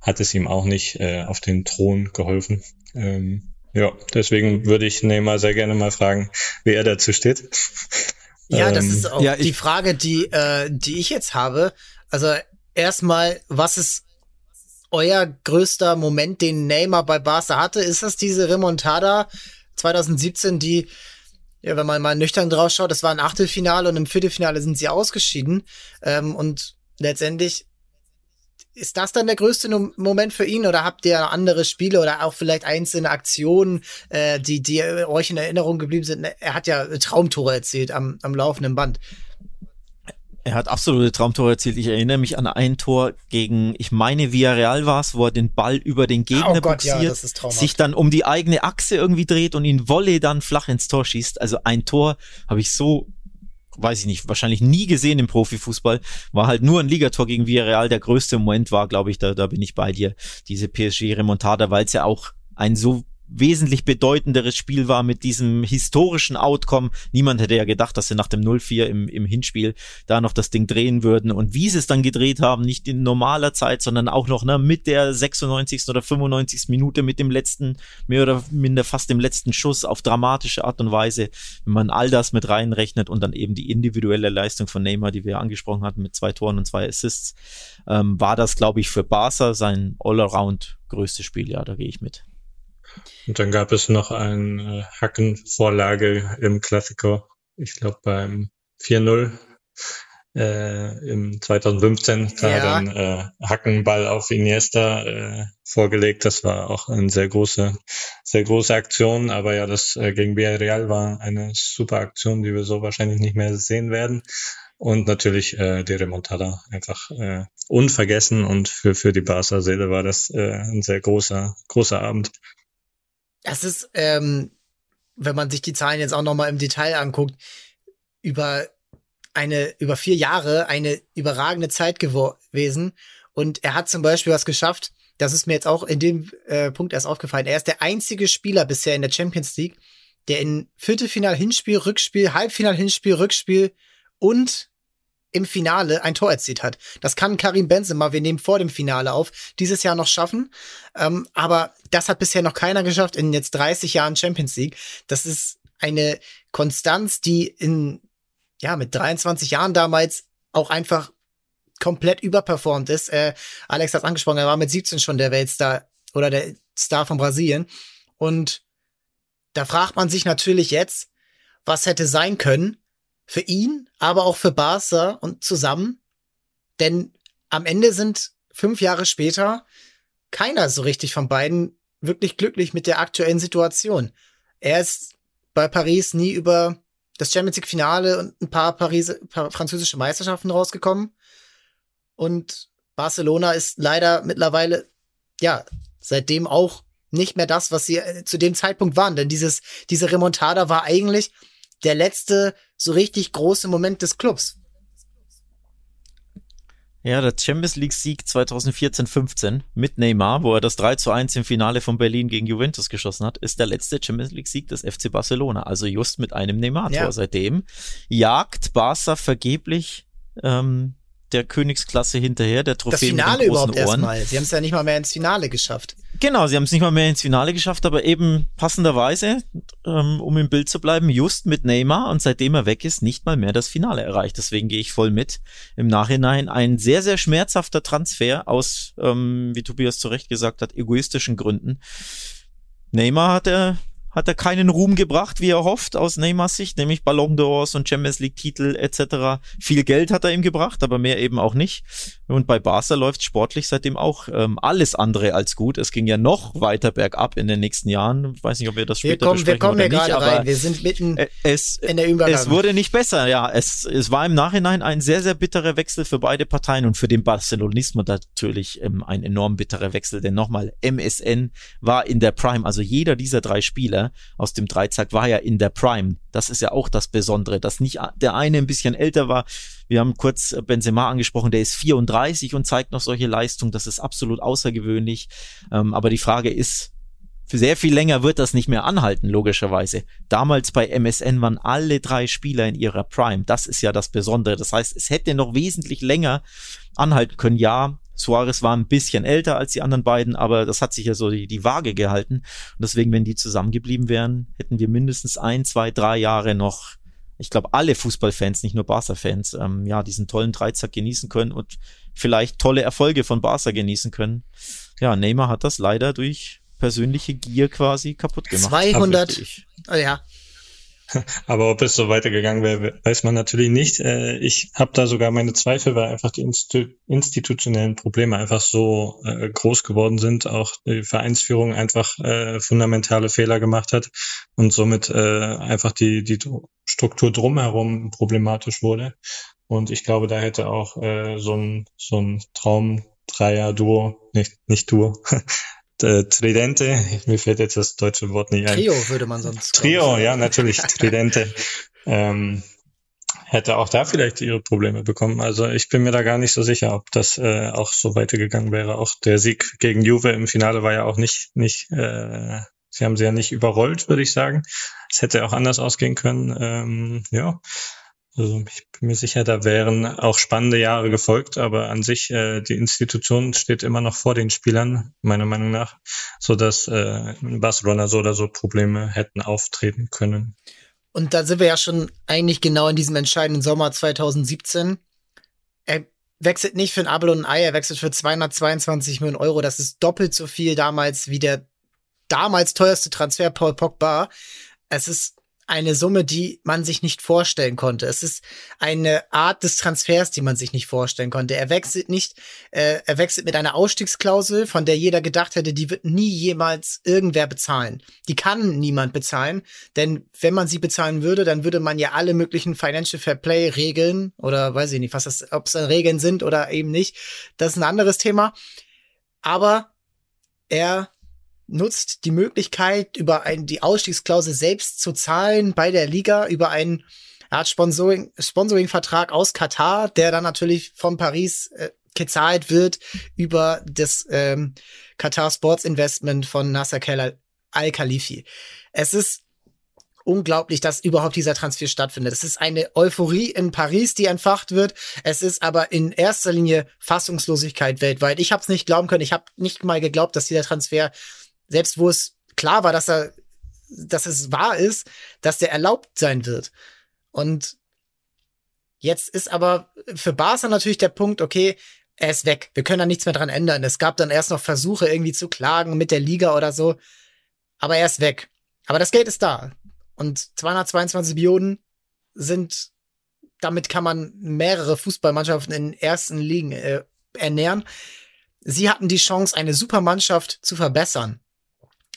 hat es ihm auch nicht äh, auf den Thron geholfen. Ähm, ja, deswegen würde ich Neymar sehr gerne mal fragen, wie er dazu steht. Ja, das ähm, ist auch ja, die Frage, die, äh, die ich jetzt habe. Also erstmal, was ist euer größter Moment, den Neymar bei Barca hatte? Ist das diese Remontada 2017, die, ja, wenn man mal nüchtern drauf schaut, das war ein Achtelfinale und im Viertelfinale sind sie ausgeschieden. Ähm, und letztendlich ist das dann der größte Moment für ihn oder habt ihr andere Spiele oder auch vielleicht einzelne Aktionen, äh, die, die euch in Erinnerung geblieben sind? Er hat ja Traumtore erzielt am, am laufenden Band. Er hat absolute Traumtore erzielt. Ich erinnere mich an ein Tor gegen, ich meine, Villarreal war es, wo er den Ball über den Gegner oh Gott, boxiert, ja, sich dann um die eigene Achse irgendwie dreht und ihn Volley dann flach ins Tor schießt. Also ein Tor habe ich so weiß ich nicht, wahrscheinlich nie gesehen im Profifußball. War halt nur ein Ligator gegen Villarreal. Der größte Moment war, glaube ich, da, da bin ich bei dir, diese PSG-Remontada, weil es ja auch ein so wesentlich bedeutenderes Spiel war mit diesem historischen Outcome. Niemand hätte ja gedacht, dass sie nach dem 0-4 im, im Hinspiel da noch das Ding drehen würden. Und wie sie es dann gedreht haben, nicht in normaler Zeit, sondern auch noch ne, mit der 96. oder 95. Minute, mit dem letzten, mehr oder minder fast dem letzten Schuss auf dramatische Art und Weise, wenn man all das mit reinrechnet und dann eben die individuelle Leistung von Neymar, die wir angesprochen hatten, mit zwei Toren und zwei Assists, ähm, war das, glaube ich, für Barca sein All-Around größtes Spiel. Ja, da gehe ich mit. Und dann gab es noch eine äh, Hackenvorlage im Klassiker, ich glaube beim 4-0 äh, im 2015. Da ja. hat ein äh, Hackenball auf Iniesta äh, vorgelegt. Das war auch eine sehr große, sehr große Aktion. Aber ja, das äh, gegen Villarreal war eine super Aktion, die wir so wahrscheinlich nicht mehr sehen werden. Und natürlich äh, die Remontada einfach äh, unvergessen und für, für die Barca-Seele war das äh, ein sehr großer, großer Abend. Das ist, ähm, wenn man sich die Zahlen jetzt auch noch mal im Detail anguckt, über eine über vier Jahre eine überragende Zeit gewesen. Und er hat zum Beispiel was geschafft, das ist mir jetzt auch in dem äh, Punkt erst aufgefallen. Er ist der einzige Spieler bisher in der Champions League, der in Viertelfinal Hinspiel, Rückspiel, Halbfinal Hinspiel, Rückspiel und im Finale ein Tor erzielt hat. Das kann Karim Benzema, wir nehmen vor dem Finale auf, dieses Jahr noch schaffen. Ähm, aber das hat bisher noch keiner geschafft in jetzt 30 Jahren Champions League. Das ist eine Konstanz, die in, ja, mit 23 Jahren damals auch einfach komplett überperformt ist. Äh, Alex hat angesprochen, er war mit 17 schon der Weltstar oder der Star von Brasilien. Und da fragt man sich natürlich jetzt, was hätte sein können, für ihn, aber auch für Barca und zusammen. Denn am Ende sind fünf Jahre später keiner so richtig von beiden wirklich glücklich mit der aktuellen Situation. Er ist bei Paris nie über das Champions League Finale und ein paar, Paris, paar französische Meisterschaften rausgekommen. Und Barcelona ist leider mittlerweile, ja, seitdem auch nicht mehr das, was sie äh, zu dem Zeitpunkt waren. Denn dieses, diese Remontada war eigentlich der letzte so richtig große Moment des Clubs. Ja, der Champions League Sieg 2014-15 mit Neymar, wo er das 3 zu 1 im Finale von Berlin gegen Juventus geschossen hat, ist der letzte Champions League Sieg des FC Barcelona. Also just mit einem Neymar-Tor. Ja. Seitdem jagt Barca vergeblich ähm, der Königsklasse hinterher, der Trophäe das Finale mit den großen überhaupt Ohren. Sie haben es ja nicht mal mehr ins Finale geschafft. Genau, sie haben es nicht mal mehr ins Finale geschafft, aber eben passenderweise, ähm, um im Bild zu bleiben, just mit Neymar und seitdem er weg ist, nicht mal mehr das Finale erreicht. Deswegen gehe ich voll mit. Im Nachhinein ein sehr, sehr schmerzhafter Transfer aus, ähm, wie Tobias zu Recht gesagt hat, egoistischen Gründen. Neymar hat er hat er keinen Ruhm gebracht, wie er hofft, aus Neymars Sicht, nämlich Ballon d'Ors und Champions League Titel etc. Viel Geld hat er ihm gebracht, aber mehr eben auch nicht. Und bei Barca läuft sportlich seitdem auch ähm, alles andere als gut. Es ging ja noch weiter bergab in den nächsten Jahren. Ich weiß nicht, ob wir das später wir kommen, besprechen Wir kommen ja gerade rein. Wir sind mitten es, in der Übergabe. Es wurde nicht besser, ja. Es, es war im Nachhinein ein sehr, sehr bitterer Wechsel für beide Parteien und für den Barcelonismo natürlich ähm, ein enorm bitterer Wechsel. Denn nochmal, MSN war in der Prime, also jeder dieser drei Spieler aus dem Dreizack war ja in der Prime. Das ist ja auch das Besondere, dass nicht der eine ein bisschen älter war. Wir haben kurz Benzema angesprochen, der ist 34 und zeigt noch solche Leistungen. Das ist absolut außergewöhnlich. Ähm, aber die Frage ist, für sehr viel länger wird das nicht mehr anhalten, logischerweise. Damals bei MSN waren alle drei Spieler in ihrer Prime. Das ist ja das Besondere. Das heißt, es hätte noch wesentlich länger anhalten können. Ja, Suarez war ein bisschen älter als die anderen beiden, aber das hat sich ja so die, die Waage gehalten. Und deswegen, wenn die zusammengeblieben wären, hätten wir mindestens ein, zwei, drei Jahre noch, ich glaube, alle Fußballfans, nicht nur Barca-Fans, ähm, ja, diesen tollen Dreizack genießen können und vielleicht tolle Erfolge von Barca genießen können. Ja, Neymar hat das leider durch persönliche Gier quasi kaputt gemacht. 200, oh ja, Aber ob es so weitergegangen wäre, weiß man natürlich nicht. Äh, ich habe da sogar meine Zweifel, weil einfach die institutionellen Probleme einfach so äh, groß geworden sind, auch die Vereinsführung einfach äh, fundamentale Fehler gemacht hat und somit einfach die, die Struktur drumherum problematisch wurde. Und ich glaube, da hätte auch so ein, so ein Traum Dreier-Duo, nicht, nicht Duo, äh, Tridente, mir fällt jetzt das deutsche Wort nicht ein. Trio würde man sonst. Trio, ja, natürlich, Tridente. ähm, hätte auch da vielleicht ihre Probleme bekommen. Also ich bin mir da gar nicht so sicher, ob das äh, auch so weitergegangen wäre. Auch der Sieg gegen Juve im Finale war ja auch nicht, nicht, äh, sie haben sie ja nicht überrollt, würde ich sagen. Es hätte auch anders ausgehen können. Ähm, ja, also ich bin mir sicher, da wären auch spannende Jahre gefolgt, aber an sich äh, die Institution steht immer noch vor den Spielern, meiner Meinung nach, so dass äh, Barcelona so oder so Probleme hätten auftreten können. Und da sind wir ja schon eigentlich genau in diesem entscheidenden Sommer 2017. Er wechselt nicht für ein Abel und ein Ei, er wechselt für 222 Millionen Euro. Das ist doppelt so viel damals wie der damals teuerste Transfer Paul Pogba. Es ist eine Summe, die man sich nicht vorstellen konnte. Es ist eine Art des Transfers, die man sich nicht vorstellen konnte. Er wechselt nicht, äh, er wechselt mit einer Ausstiegsklausel, von der jeder gedacht hätte, die wird nie jemals irgendwer bezahlen. Die kann niemand bezahlen, denn wenn man sie bezahlen würde, dann würde man ja alle möglichen Financial Fair Play Regeln oder weiß ich nicht, was das, ob es Regeln sind oder eben nicht. Das ist ein anderes Thema. Aber er nutzt die Möglichkeit, über ein, die Ausstiegsklausel selbst zu zahlen bei der Liga, über einen hat Sponsoring, Sponsoring-Vertrag aus Katar, der dann natürlich von Paris äh, gezahlt wird über das ähm, Qatar Sports Investment von Nasser Al-Khalifi. Es ist unglaublich, dass überhaupt dieser Transfer stattfindet. Es ist eine Euphorie in Paris, die entfacht wird. Es ist aber in erster Linie Fassungslosigkeit weltweit. Ich habe es nicht glauben können. Ich habe nicht mal geglaubt, dass dieser Transfer, selbst wo es klar war, dass er, dass es wahr ist, dass der erlaubt sein wird. Und jetzt ist aber für Barca natürlich der Punkt, okay, er ist weg. Wir können da nichts mehr dran ändern. Es gab dann erst noch Versuche, irgendwie zu klagen mit der Liga oder so. Aber er ist weg. Aber das Geld ist da. Und 222 Millionen sind, damit kann man mehrere Fußballmannschaften in ersten Ligen äh, ernähren. Sie hatten die Chance, eine super Mannschaft zu verbessern.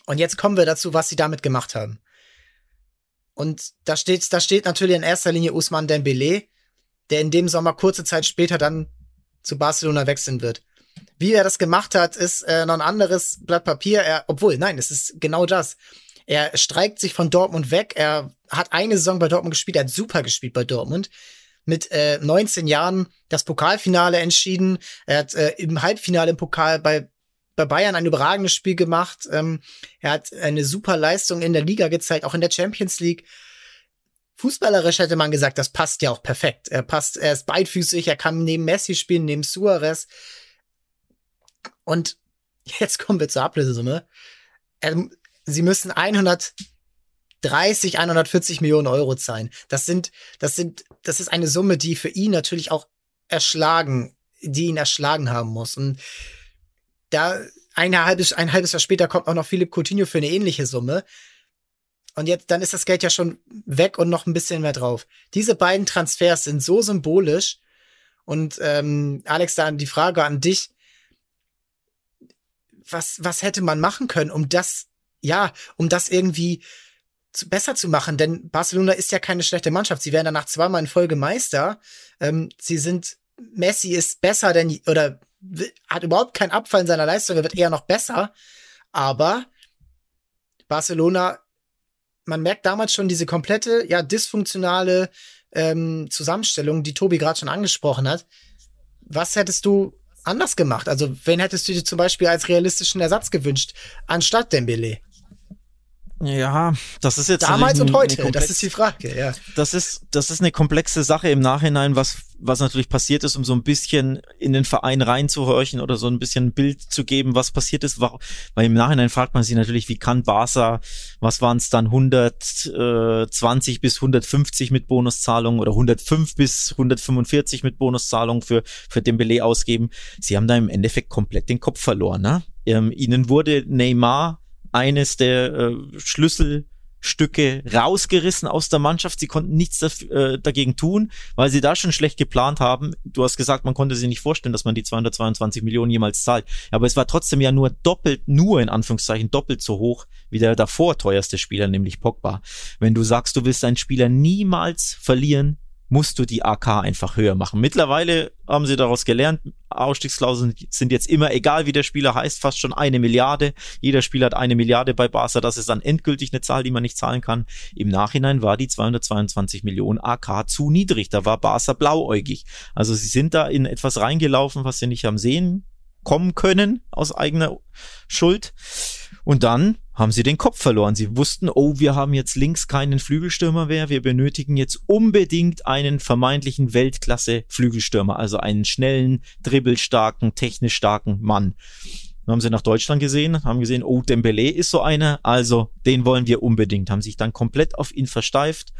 Und jetzt kommen wir dazu, was sie damit gemacht haben. Und da steht, da steht natürlich in erster Linie Usman Dembele, der in dem Sommer kurze Zeit später dann zu Barcelona wechseln wird. Wie er das gemacht hat, ist äh, noch ein anderes Blatt Papier. Er, obwohl, nein, es ist genau das. Er streikt sich von Dortmund weg. Er hat eine Saison bei Dortmund gespielt. Er hat super gespielt bei Dortmund. Mit äh, 19 Jahren das Pokalfinale entschieden. Er hat äh, im Halbfinale im Pokal bei, bei Bayern ein überragendes Spiel gemacht. Ähm, er hat eine super Leistung in der Liga gezeigt, auch in der Champions League. Fußballerisch hätte man gesagt, das passt ja auch perfekt. Er passt, er ist beidfüßig, er kann neben Messi spielen, neben Suarez. Und jetzt kommen wir zur Ablösesumme. Er, sie müssen 130, 140 Millionen Euro zahlen. Das sind, das sind, das ist eine Summe, die für ihn natürlich auch erschlagen, die ihn erschlagen haben muss. Und da ein halbes, ein halbes Jahr später kommt auch noch Philipp Coutinho für eine ähnliche Summe. Und jetzt, dann ist das Geld ja schon weg und noch ein bisschen mehr drauf. Diese beiden Transfers sind so symbolisch. Und ähm, Alex, da die Frage an dich. Was, was hätte man machen können, um das ja, um das irgendwie zu, besser zu machen, denn Barcelona ist ja keine schlechte Mannschaft. Sie werden danach zweimal in Folge Meister. Ähm, sie sind, Messi ist besser denn, oder hat überhaupt keinen Abfall in seiner Leistung, er wird eher noch besser. Aber Barcelona, man merkt damals schon diese komplette, ja, dysfunktionale ähm, Zusammenstellung, die Tobi gerade schon angesprochen hat. Was hättest du anders gemacht? Also, wen hättest du dir zum Beispiel als realistischen Ersatz gewünscht, anstatt Dembele? Ja, das ist jetzt damals und heute. Das ist die Frage. Ja. Das ist das ist eine komplexe Sache im Nachhinein, was was natürlich passiert ist, um so ein bisschen in den Verein reinzuhorchen oder so ein bisschen ein Bild zu geben, was passiert ist. Weil im Nachhinein fragt man sich natürlich, wie kann Barca, was waren es dann 120 bis 150 mit Bonuszahlungen oder 105 bis 145 mit Bonuszahlungen für für Dembele ausgeben? Sie haben da im Endeffekt komplett den Kopf verloren. Ne? Ähm, ihnen wurde Neymar eines der äh, Schlüsselstücke rausgerissen aus der Mannschaft. Sie konnten nichts äh, dagegen tun, weil sie da schon schlecht geplant haben. Du hast gesagt, man konnte sich nicht vorstellen, dass man die 222 Millionen jemals zahlt. Aber es war trotzdem ja nur doppelt, nur in Anführungszeichen doppelt so hoch wie der davor teuerste Spieler, nämlich Pogba. Wenn du sagst, du willst einen Spieler niemals verlieren, musst du die AK einfach höher machen. Mittlerweile haben sie daraus gelernt, Ausstiegsklauseln sind jetzt immer, egal wie der Spieler heißt, fast schon eine Milliarde. Jeder Spieler hat eine Milliarde bei Barca. Das ist dann endgültig eine Zahl, die man nicht zahlen kann. Im Nachhinein war die 222 Millionen AK zu niedrig. Da war Barca blauäugig. Also sie sind da in etwas reingelaufen, was sie nicht haben sehen kommen können aus eigener Schuld. Und dann haben sie den Kopf verloren. Sie wussten, oh, wir haben jetzt links keinen Flügelstürmer mehr. Wir benötigen jetzt unbedingt einen vermeintlichen Weltklasse-Flügelstürmer, also einen schnellen, dribbelstarken, technisch starken Mann. Dann haben sie nach Deutschland gesehen, haben gesehen, oh, Dembele ist so einer, also den wollen wir unbedingt, haben sich dann komplett auf ihn versteift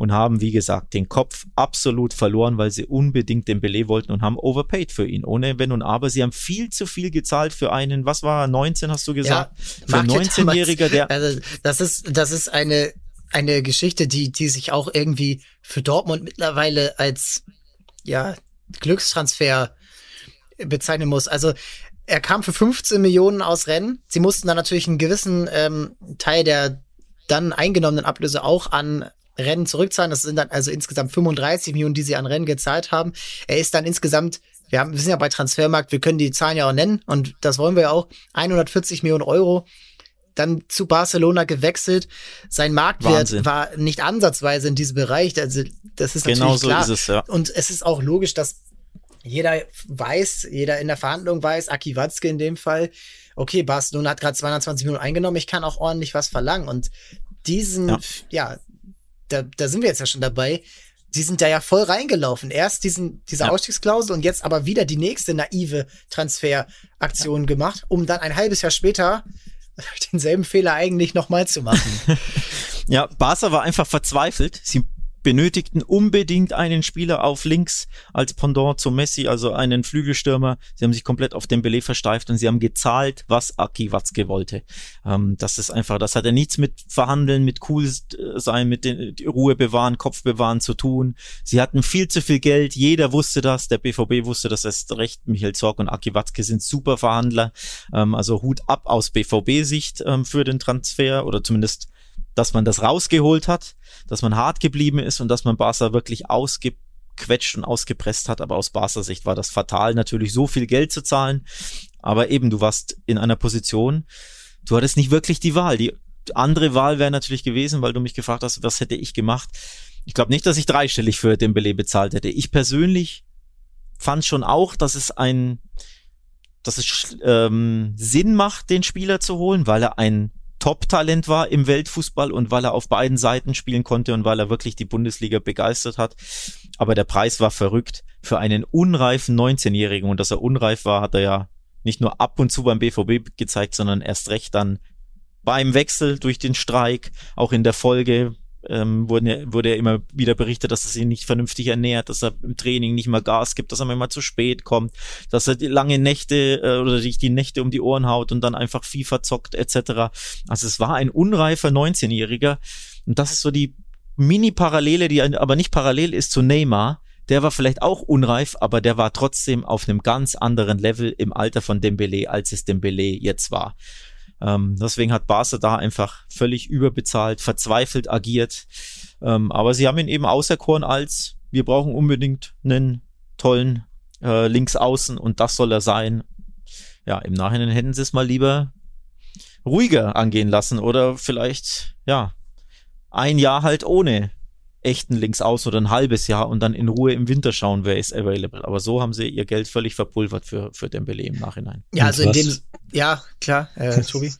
und haben, wie gesagt, den Kopf absolut verloren, weil sie unbedingt den Belay wollten und haben overpaid für ihn, ohne Wenn und Aber. Sie haben viel zu viel gezahlt für einen, was war 19, hast du gesagt? Ja, für 19-Jähriger, der. Also, das ist, das ist eine, eine Geschichte, die, die sich auch irgendwie für Dortmund mittlerweile als, ja, Glückstransfer bezeichnen muss. Also, er kam für 15 Millionen aus Rennen. Sie mussten dann natürlich einen gewissen ähm, Teil der dann eingenommenen Ablöse auch an Rennen zurückzahlen. Das sind dann also insgesamt 35 Millionen, die sie an Rennen gezahlt haben. Er ist dann insgesamt, wir, haben, wir sind ja bei Transfermarkt, wir können die Zahlen ja auch nennen und das wollen wir ja auch, 140 Millionen Euro. dann zu Barcelona gewechselt. Sein Marktwert Wahnsinn. war nicht ansatzweise in diesem Bereich. Also das ist Genau natürlich so klar. ist es, ja. Und es ist auch logisch, dass jeder weiß, jeder in der Verhandlung weiß, Aki Watzke in dem Fall, okay, Barcelona hat gerade 220 Millionen eingenommen, ich kann auch ordentlich was verlangen. Und diesen, Ja. ja, da, da sind wir jetzt ja schon dabei. Die sind da ja voll reingelaufen. Erst diesen, diese Ja. Ausstiegsklausel und jetzt aber wieder die nächste naive Transferaktion gemacht, um dann ein halbes Jahr später denselben Fehler eigentlich nochmal zu machen. Ja, Barca war einfach verzweifelt. Sie benötigten unbedingt einen Spieler auf links als Pendant zu Messi, also einen Flügelstürmer. Sie haben sich komplett auf Dembele versteift und sie haben gezahlt, was Aki Watzke wollte. Ähm, das ist einfach, das hat ja nichts mit Verhandeln, mit cool sein, mit den, Ruhe bewahren, Kopf bewahren zu tun. Sie hatten viel zu viel Geld, jeder wusste das, der BVB wusste das erst recht. Michael Zorc und Aki Watzke sind super Verhandler. Ähm, also Hut ab aus BVB-Sicht ähm, für den Transfer oder zumindest dass man das rausgeholt hat, dass man hart geblieben ist und dass man Barca wirklich ausgequetscht und ausgepresst hat. Aber aus Barca Sicht war das fatal, natürlich so viel Geld zu zahlen. Aber eben, du warst in einer Position, du hattest nicht wirklich die Wahl. Die andere Wahl wäre natürlich gewesen, weil du mich gefragt hast, was hätte ich gemacht. Ich glaube nicht, dass ich dreistellig für Dembele bezahlt hätte. Ich persönlich fand schon auch, dass es ein, dass es ähm, Sinn macht, den Spieler zu holen, weil er ein Top-Talent war im Weltfußball und weil er auf beiden Seiten spielen konnte und weil er wirklich die Bundesliga begeistert hat. Aber der Preis war verrückt für einen unreifen 19-Jährigen und dass er unreif war, hat er ja nicht nur ab und zu beim BVB gezeigt, sondern erst recht dann beim Wechsel durch den Streik, auch in der Folge ähm, wurde, ja- wurde ja immer wieder berichtet, dass er sich nicht vernünftig ernährt, dass er im Training nicht mal Gas gibt, dass er manchmal zu spät kommt, dass er die lange Nächte äh, oder sich die Nächte um die Ohren haut und dann einfach FIFA zockt etc. Also es war ein unreifer 19-Jähriger und das ist so die Mini-Parallele, die aber nicht parallel ist zu Neymar. Der war vielleicht auch unreif, aber der war trotzdem auf einem ganz anderen Level im Alter von Dembele, als es Dembele jetzt war. Ähm, deswegen hat Barca da einfach völlig überbezahlt, verzweifelt agiert. Ähm, aber sie haben ihn eben auserkoren als, wir brauchen unbedingt einen tollen äh, Linksaußen und das soll er sein. Ja, im Nachhinein hätten sie es mal lieber ruhiger angehen lassen oder vielleicht, ja, ein Jahr halt ohne echten Linksaußen oder ein halbes Jahr und dann in Ruhe im Winter schauen, wer ist available. Aber so haben sie ihr Geld völlig verpulvert für, für Dembele im Nachhinein. ja, also in dem, ja, klar, äh, Tobi.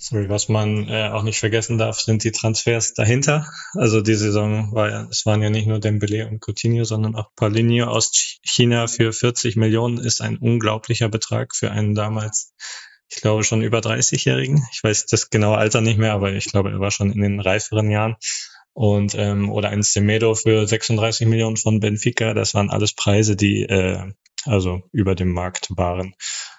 Sorry, was man äh, auch nicht vergessen darf, sind die Transfers dahinter. Also die Saison war ja, es waren ja nicht nur Dembele und Coutinho, sondern auch Paulinho aus Ch- China für 40 Millionen ist ein unglaublicher Betrag für einen damals, ich glaube schon über 30-Jährigen. Ich weiß das genaue Alter nicht mehr, aber ich glaube, er war schon in den reiferen Jahren. Und ähm, oder ein Semedo für 36 Millionen von Benfica. Das waren alles Preise, die äh, also über dem Markt waren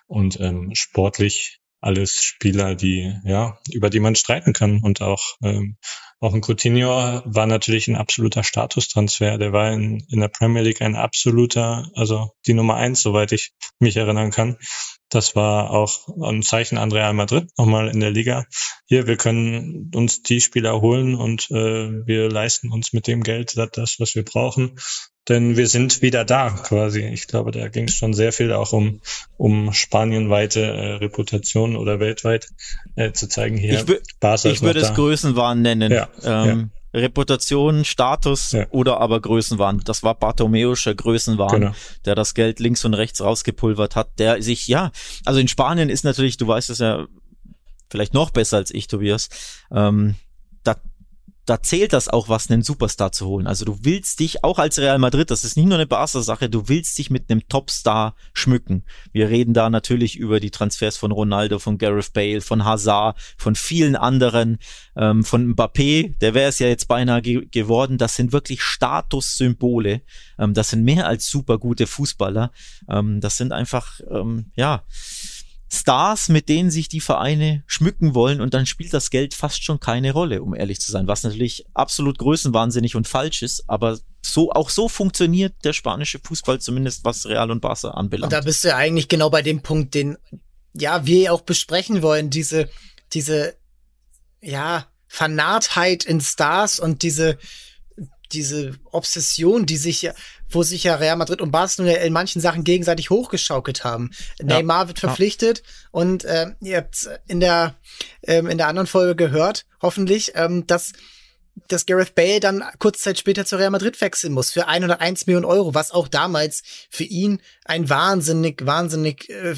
und ähm, sportlich alles Spieler, die ja über die man streiten kann und auch ähm, auch ein Coutinho war natürlich ein absoluter Statustransfer. Der war in, in der Premier League ein absoluter, also die Nummer eins, soweit ich mich erinnern kann. Das war auch ein Zeichen an Real Madrid nochmal in der Liga. Hier, wir können uns die Spieler holen und äh, wir leisten uns mit dem Geld das- das, was wir brauchen. Denn wir sind wieder da quasi. Ich glaube, da ging es schon sehr viel auch um, um spanienweite äh, Reputation oder weltweit äh, zu zeigen hier. Ich Barca Ich würde es da. Größenwahn nennen. Ja, ähm, Reputation, Status Ja. oder aber Größenwahn. Das war Bartomeuscher Größenwahn, Genau. der das Geld links und rechts rausgepulvert hat, der sich, ja, also in Spanien ist natürlich, du weißt es ja vielleicht noch besser als ich, Tobias, ähm, da, da zählt das auch was, einen Superstar zu holen. Also du willst dich, auch als Real Madrid, das ist nicht nur eine Barca-Sache, du willst dich mit einem Topstar schmücken. Wir reden da natürlich über die Transfers von Ronaldo, von Gareth Bale, von Hazard, von vielen anderen, ähm, von Mbappé, der wäre es ja jetzt beinahe ge geworden. Das sind wirklich Statussymbole. Ähm, das sind mehr als super gute Fußballer. Ähm, das sind einfach, ähm, ja, Stars, mit denen sich die Vereine schmücken wollen und dann spielt das Geld fast schon keine Rolle, um ehrlich zu sein, was natürlich absolut größenwahnsinnig und falsch ist, aber so auch so funktioniert der spanische Fußball zumindest was Real und Barca Und anbelangt. da bist du ja eigentlich genau bei dem Punkt, den ja wir auch besprechen wollen, diese diese ja Vernarrtheit in Stars und diese diese Obsession, die sich ja, wo sich ja Real Madrid und Barcelona in manchen Sachen gegenseitig hochgeschaukelt haben. Ja. Neymar wird verpflichtet ja. und äh, ihr habt in der ähm, in der anderen Folge gehört, hoffentlich, ähm, dass dass Gareth Bale dann kurz Zeit später zu Real Madrid wechseln muss für 101 Millionen Euro, was auch damals für ihn ein wahnsinnig, wahnsinnig äh,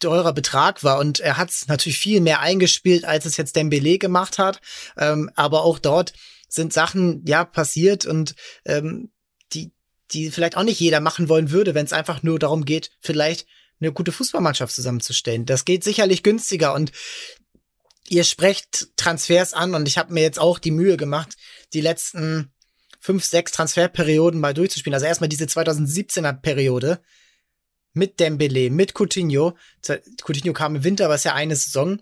teurer Betrag war und er hat es natürlich viel mehr eingespielt, als es jetzt Dembele gemacht hat. Ähm, aber auch dort sind Sachen ja passiert und ähm, die vielleicht auch nicht jeder machen wollen würde, wenn es einfach nur darum geht, vielleicht eine gute Fußballmannschaft zusammenzustellen. Das geht sicherlich günstiger und ihr sprecht Transfers an und ich habe mir jetzt auch die Mühe gemacht, die letzten fünf, sechs Transferperioden mal durchzuspielen. Also erstmal diese 2017er Periode mit Dembele, mit Coutinho. Coutinho kam im Winter, was ja eine Saison,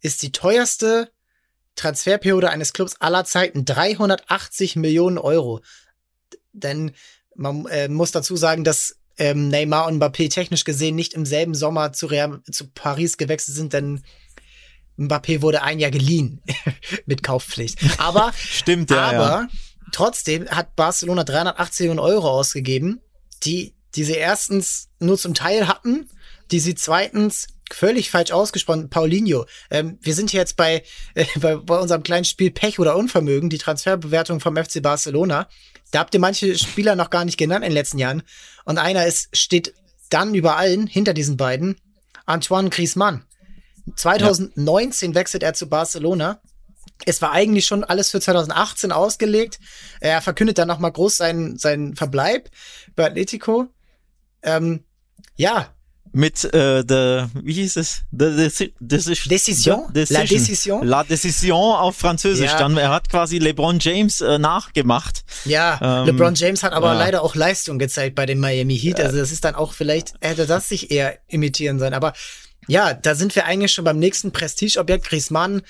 ist die teuerste Transferperiode eines Clubs aller Zeiten. 380 Millionen Euro. Denn man äh, muss dazu sagen, dass ähm, Neymar und Mbappé technisch gesehen nicht im selben Sommer zu, Real, zu Paris gewechselt sind, denn Mbappé wurde ein Jahr geliehen mit Kaufpflicht. Aber stimmt ja. Aber ja. trotzdem hat Barcelona 380 Millionen Euro ausgegeben, die die sie erstens nur zum Teil hatten, die sie zweitens völlig falsch ausgesprochen, Paulinho. Ähm, wir sind hier jetzt bei, äh, bei, bei unserem kleinen Spiel Pech oder Unvermögen, die Transferbewertung vom FC Barcelona. Da habt ihr manche Spieler noch gar nicht genannt in den letzten Jahren. Und einer ist, steht dann über allen, hinter diesen beiden, Antoine Griezmann. 2019 ja. wechselt er zu Barcelona. Es war eigentlich schon alles für 2018 ausgelegt. Er verkündet dann nochmal groß seinen, seinen Verbleib bei Atletico. Ähm, ja. Mit äh, the, wie hieß es? The, the, the, Decision. Decision. La Decision. La Decision auf Französisch. Ja. Dann, er hat quasi LeBron James äh, nachgemacht. Ja, ähm, LeBron James hat aber ja. leider auch Leistung gezeigt bei dem Miami Heat. Also das ist dann auch vielleicht, hätte das sich eher imitieren sollen. Aber ja, da sind wir eigentlich schon beim nächsten Prestigeobjekt. Griezmann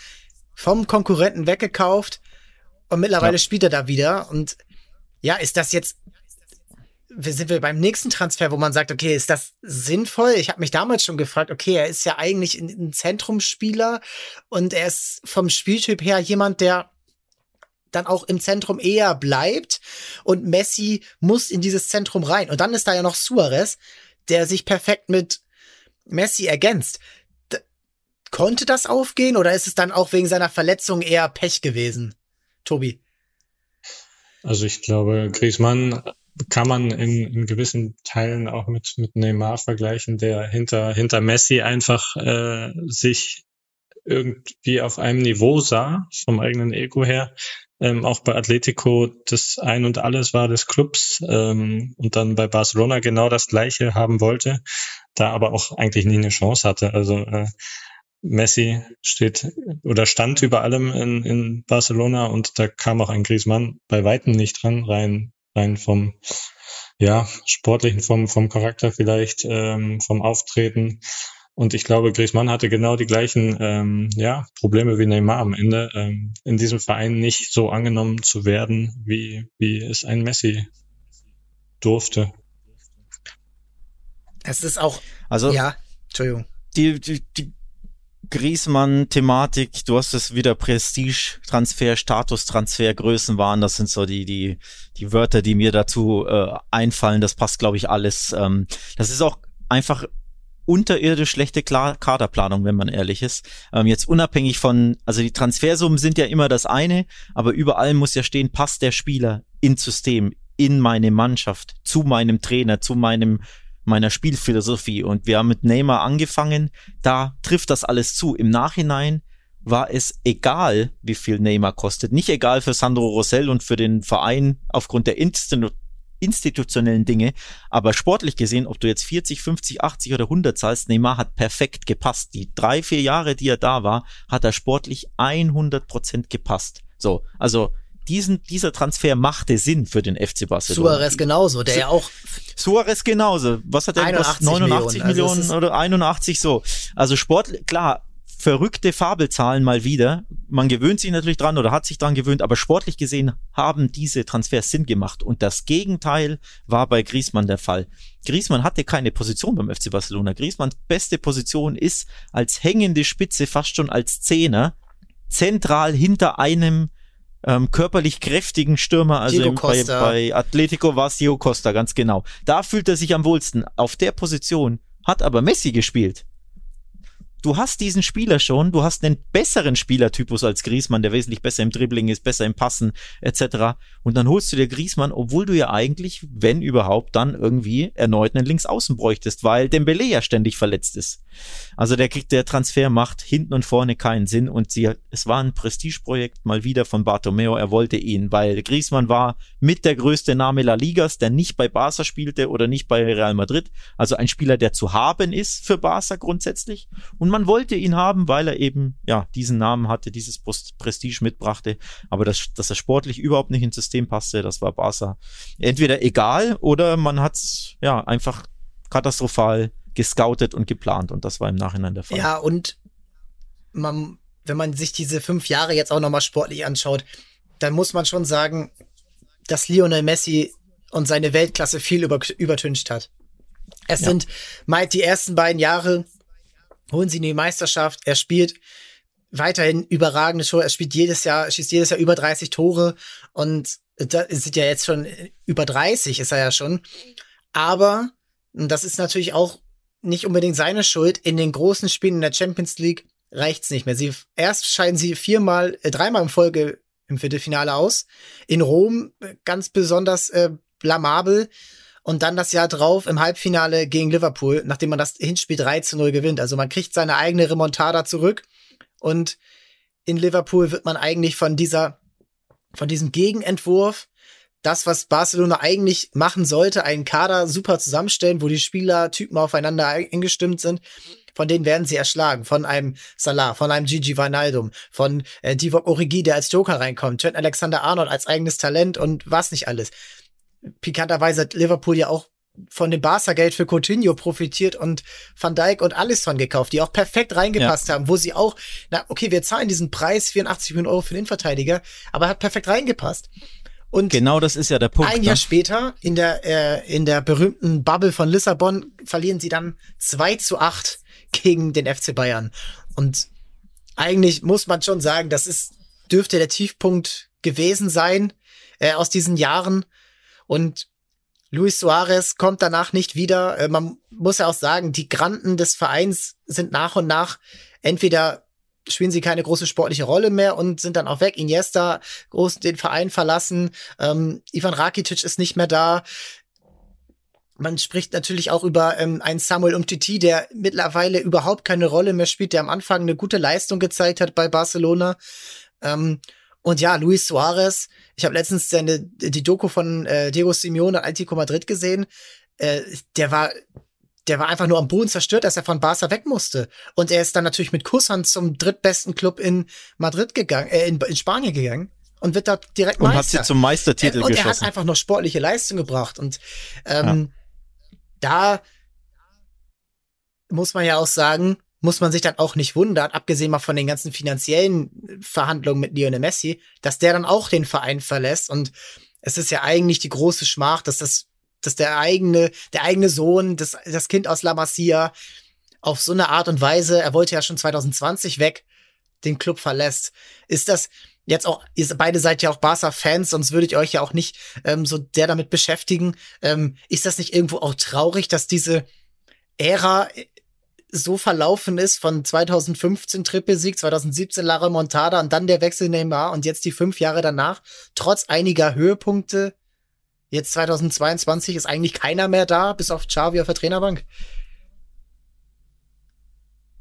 vom Konkurrenten weggekauft und mittlerweile ja. spielt er da wieder. Und ja, ist das jetzt sind wir beim nächsten Transfer, wo man sagt, okay, ist das sinnvoll? Ich habe mich damals schon gefragt, okay, er ist ja eigentlich ein, Zentrumsspieler und er ist vom Spieltyp her jemand, der dann auch im Zentrum eher bleibt und Messi muss in dieses Zentrum rein. Und dann ist da ja noch Suarez, der sich perfekt mit Messi ergänzt. D konnte das aufgehen oder ist es dann auch wegen seiner Verletzung eher Pech gewesen? Tobi? Also ich glaube, Griezmann kann man in, in gewissen Teilen auch mit, mit Neymar vergleichen, der hinter, hinter Messi einfach äh, sich irgendwie auf einem Niveau sah, vom eigenen Ego her. Ähm, auch bei Atletico das Ein und Alles war des Clubs ähm, und dann bei Barcelona genau das Gleiche haben wollte, da aber auch eigentlich nie eine Chance hatte. Also äh, Messi steht oder stand über allem in, in Barcelona und da kam auch ein Griezmann bei Weitem nicht dran, rein rein vom ja sportlichen, vom vom Charakter vielleicht, ähm, vom Auftreten. Und ich glaube, Griezmann hatte genau die gleichen ähm, ja, Probleme wie Neymar am Ende, ähm, in diesem Verein nicht so angenommen zu werden, wie, wie es ein Messi durfte. Es ist auch, also, ja, Entschuldigung. Die, die, die Griesmann-Thematik, du hast es wieder Prestige-Transfer, Status-Transfer, Größenwahn, das sind so die, die, die Wörter, die mir dazu äh, einfallen. Das passt, glaube ich, alles. Ähm, das ist auch einfach unterirdisch schlechte Kaderplanung, wenn man ehrlich ist. Ähm, jetzt unabhängig von, also die Transfersummen sind ja immer das eine, aber überall muss ja stehen, passt der Spieler ins System, in meine Mannschaft, zu meinem Trainer, zu meinem meiner Spielphilosophie. Und wir haben mit Neymar angefangen, da trifft das alles zu. Im Nachhinein war es egal, wie viel Neymar kostet. Nicht egal für Sandro Rosell und für den Verein aufgrund der Institu institutionellen Dinge, aber sportlich gesehen, ob du jetzt 40, 50, 80 oder 100 zahlst, Neymar hat perfekt gepasst. Die drei, vier Jahre, die er da war, hat er sportlich 100 Prozent gepasst. So, also diesen, dieser Transfer machte Sinn für den FC Barcelona. Suarez genauso, der ja auch. Suarez genauso. Was hat er 89 89 Millionen, Millionen also oder 81 so. Also Sport, klar, verrückte Fabelzahlen mal wieder. Man gewöhnt sich natürlich dran oder hat sich dran gewöhnt, aber sportlich gesehen haben diese Transfers Sinn gemacht. Und das Gegenteil war bei Griezmann der Fall. Griezmann hatte keine Position beim FC Barcelona. Griezmanns beste Position ist als hängende Spitze, fast schon als Zehner, zentral hinter einem ähm, körperlich kräftigen Stürmer. Also im, bei, bei Atletico war es Diego Costa, ganz genau. Da fühlt er sich am wohlsten. Auf der Position hat aber Messi gespielt. Du hast diesen Spieler schon, du hast einen besseren Spielertypus als Griezmann, der wesentlich besser im Dribbling ist, besser im Passen etc. Und dann holst du dir Griezmann, obwohl du ja eigentlich, wenn überhaupt, dann irgendwie erneut einen Linksaußen bräuchtest, weil Dembele ja ständig verletzt ist. Also der der Transfer macht hinten und vorne keinen Sinn und sie, es war ein Prestigeprojekt mal wieder von Bartomeo. Er wollte ihn, weil Griezmann war mit der größte Name La Ligas, der nicht bei Barca spielte oder nicht bei Real Madrid. Also ein Spieler, der zu haben ist für Barca grundsätzlich. Und man wollte ihn haben, weil er eben ja diesen Namen hatte, dieses Prestige mitbrachte. Aber das, dass er sportlich überhaupt nicht ins System passte, das war Barca entweder egal oder man hat's ja einfach katastrophal gescoutet und geplant und das war im Nachhinein der Fall. Ja, und man, wenn man sich diese fünf Jahre jetzt auch nochmal sportlich anschaut, dann muss man schon sagen, dass Lionel Messi und seine Weltklasse viel über, übertüncht hat. Es Ja. sind meist die ersten beiden Jahre, holen sie die Meisterschaft, er spielt weiterhin überragende Tore, er spielt jedes Jahr, schießt jedes Jahr über 30 Tore und da sind ja jetzt schon über 30 ist er ja schon. Aber das ist natürlich auch nicht unbedingt seine Schuld. In den großen Spielen in der Champions League reicht's nicht mehr. Sie erst scheiden sie viermal, äh, dreimal in Folge im Viertelfinale aus. In Rom äh, ganz besonders äh, blamabel. Und dann das Jahr drauf im Halbfinale gegen Liverpool, nachdem man das Hinspiel 3 zu 0 gewinnt. Also man kriegt seine eigene Remontada zurück. Und in Liverpool wird man eigentlich von dieser, von diesem Gegenentwurf, das, was Barcelona eigentlich machen sollte, einen Kader super zusammenstellen, wo die Spielertypen aufeinander eingestimmt sind, von denen werden sie erschlagen. Von einem Salah, von einem Gigi Wijnaldum, von äh, Divock Origi, der als Joker reinkommt, Trent Alexander-Arnold als eigenes Talent und was nicht alles. Pikanterweise hat Liverpool ja auch von dem Barca-Geld für Coutinho profitiert und Van Dijk und Alisson gekauft, die auch perfekt reingepasst haben, wo sie auch, na okay, wir zahlen diesen Preis, 84 Millionen Euro für den Innenverteidiger, aber hat perfekt reingepasst. Und Genau das ist ja der Punkt. ein ne? Jahr später, in der, äh, in der berühmten Bubble von Lissabon, verlieren sie dann 2 zu 8 gegen den FC Bayern. Und eigentlich muss man schon sagen, das ist, dürfte der Tiefpunkt gewesen sein äh, aus diesen Jahren. Und Luis Suarez kommt danach nicht wieder. Äh, man muss ja auch sagen, die Granden des Vereins sind nach und nach entweder spielen sie keine große sportliche Rolle mehr und sind dann auch weg. Iniesta groß den Verein verlassen. Ähm, Ivan Rakitic ist nicht mehr da. Man spricht natürlich auch über ähm, einen Samuel Umtiti, der mittlerweile überhaupt keine Rolle mehr spielt, der am Anfang eine gute Leistung gezeigt hat bei Barcelona. Ähm, und ja, Luis Suarez, ich habe letztens seine, die Doku von äh, Diego Simeone Atletico Madrid gesehen. Äh, der war der war einfach nur am Boden zerstört, dass er von Barca weg musste. Und er ist dann natürlich mit Kusshand zum drittbesten Club in Madrid gegangen, äh, in, in Spanien gegangen und wird da direkt und Meister. hat sie zum Meistertitel Äh, und er hat geschossen. einfach noch sportliche Leistung gebracht. Und ähm, da muss man ja auch sagen, muss man sich dann auch nicht wundern, abgesehen mal von den ganzen finanziellen Verhandlungen mit Lionel Messi, dass der dann auch den Verein verlässt. Und es ist ja eigentlich die große Schmach, dass das, dass der eigene, der eigene Sohn, das, das Kind aus La Masia auf so eine Art und Weise, er wollte ja schon 2020 weg, den Club verlässt. Ist das jetzt auch, ihr beide seid ja auch Barca-Fans, sonst würdet ihr euch ja auch nicht ähm, so der damit beschäftigen. Ähm, ist das nicht irgendwo auch traurig, dass diese Ära so verlaufen ist von 2015 Trippelsieg, 2017 Lara Montada und dann der Wechsel Neymar und jetzt die fünf Jahre danach, trotz einiger Höhepunkte, jetzt 2022 ist eigentlich keiner mehr da, bis auf Xavi auf der Trainerbank.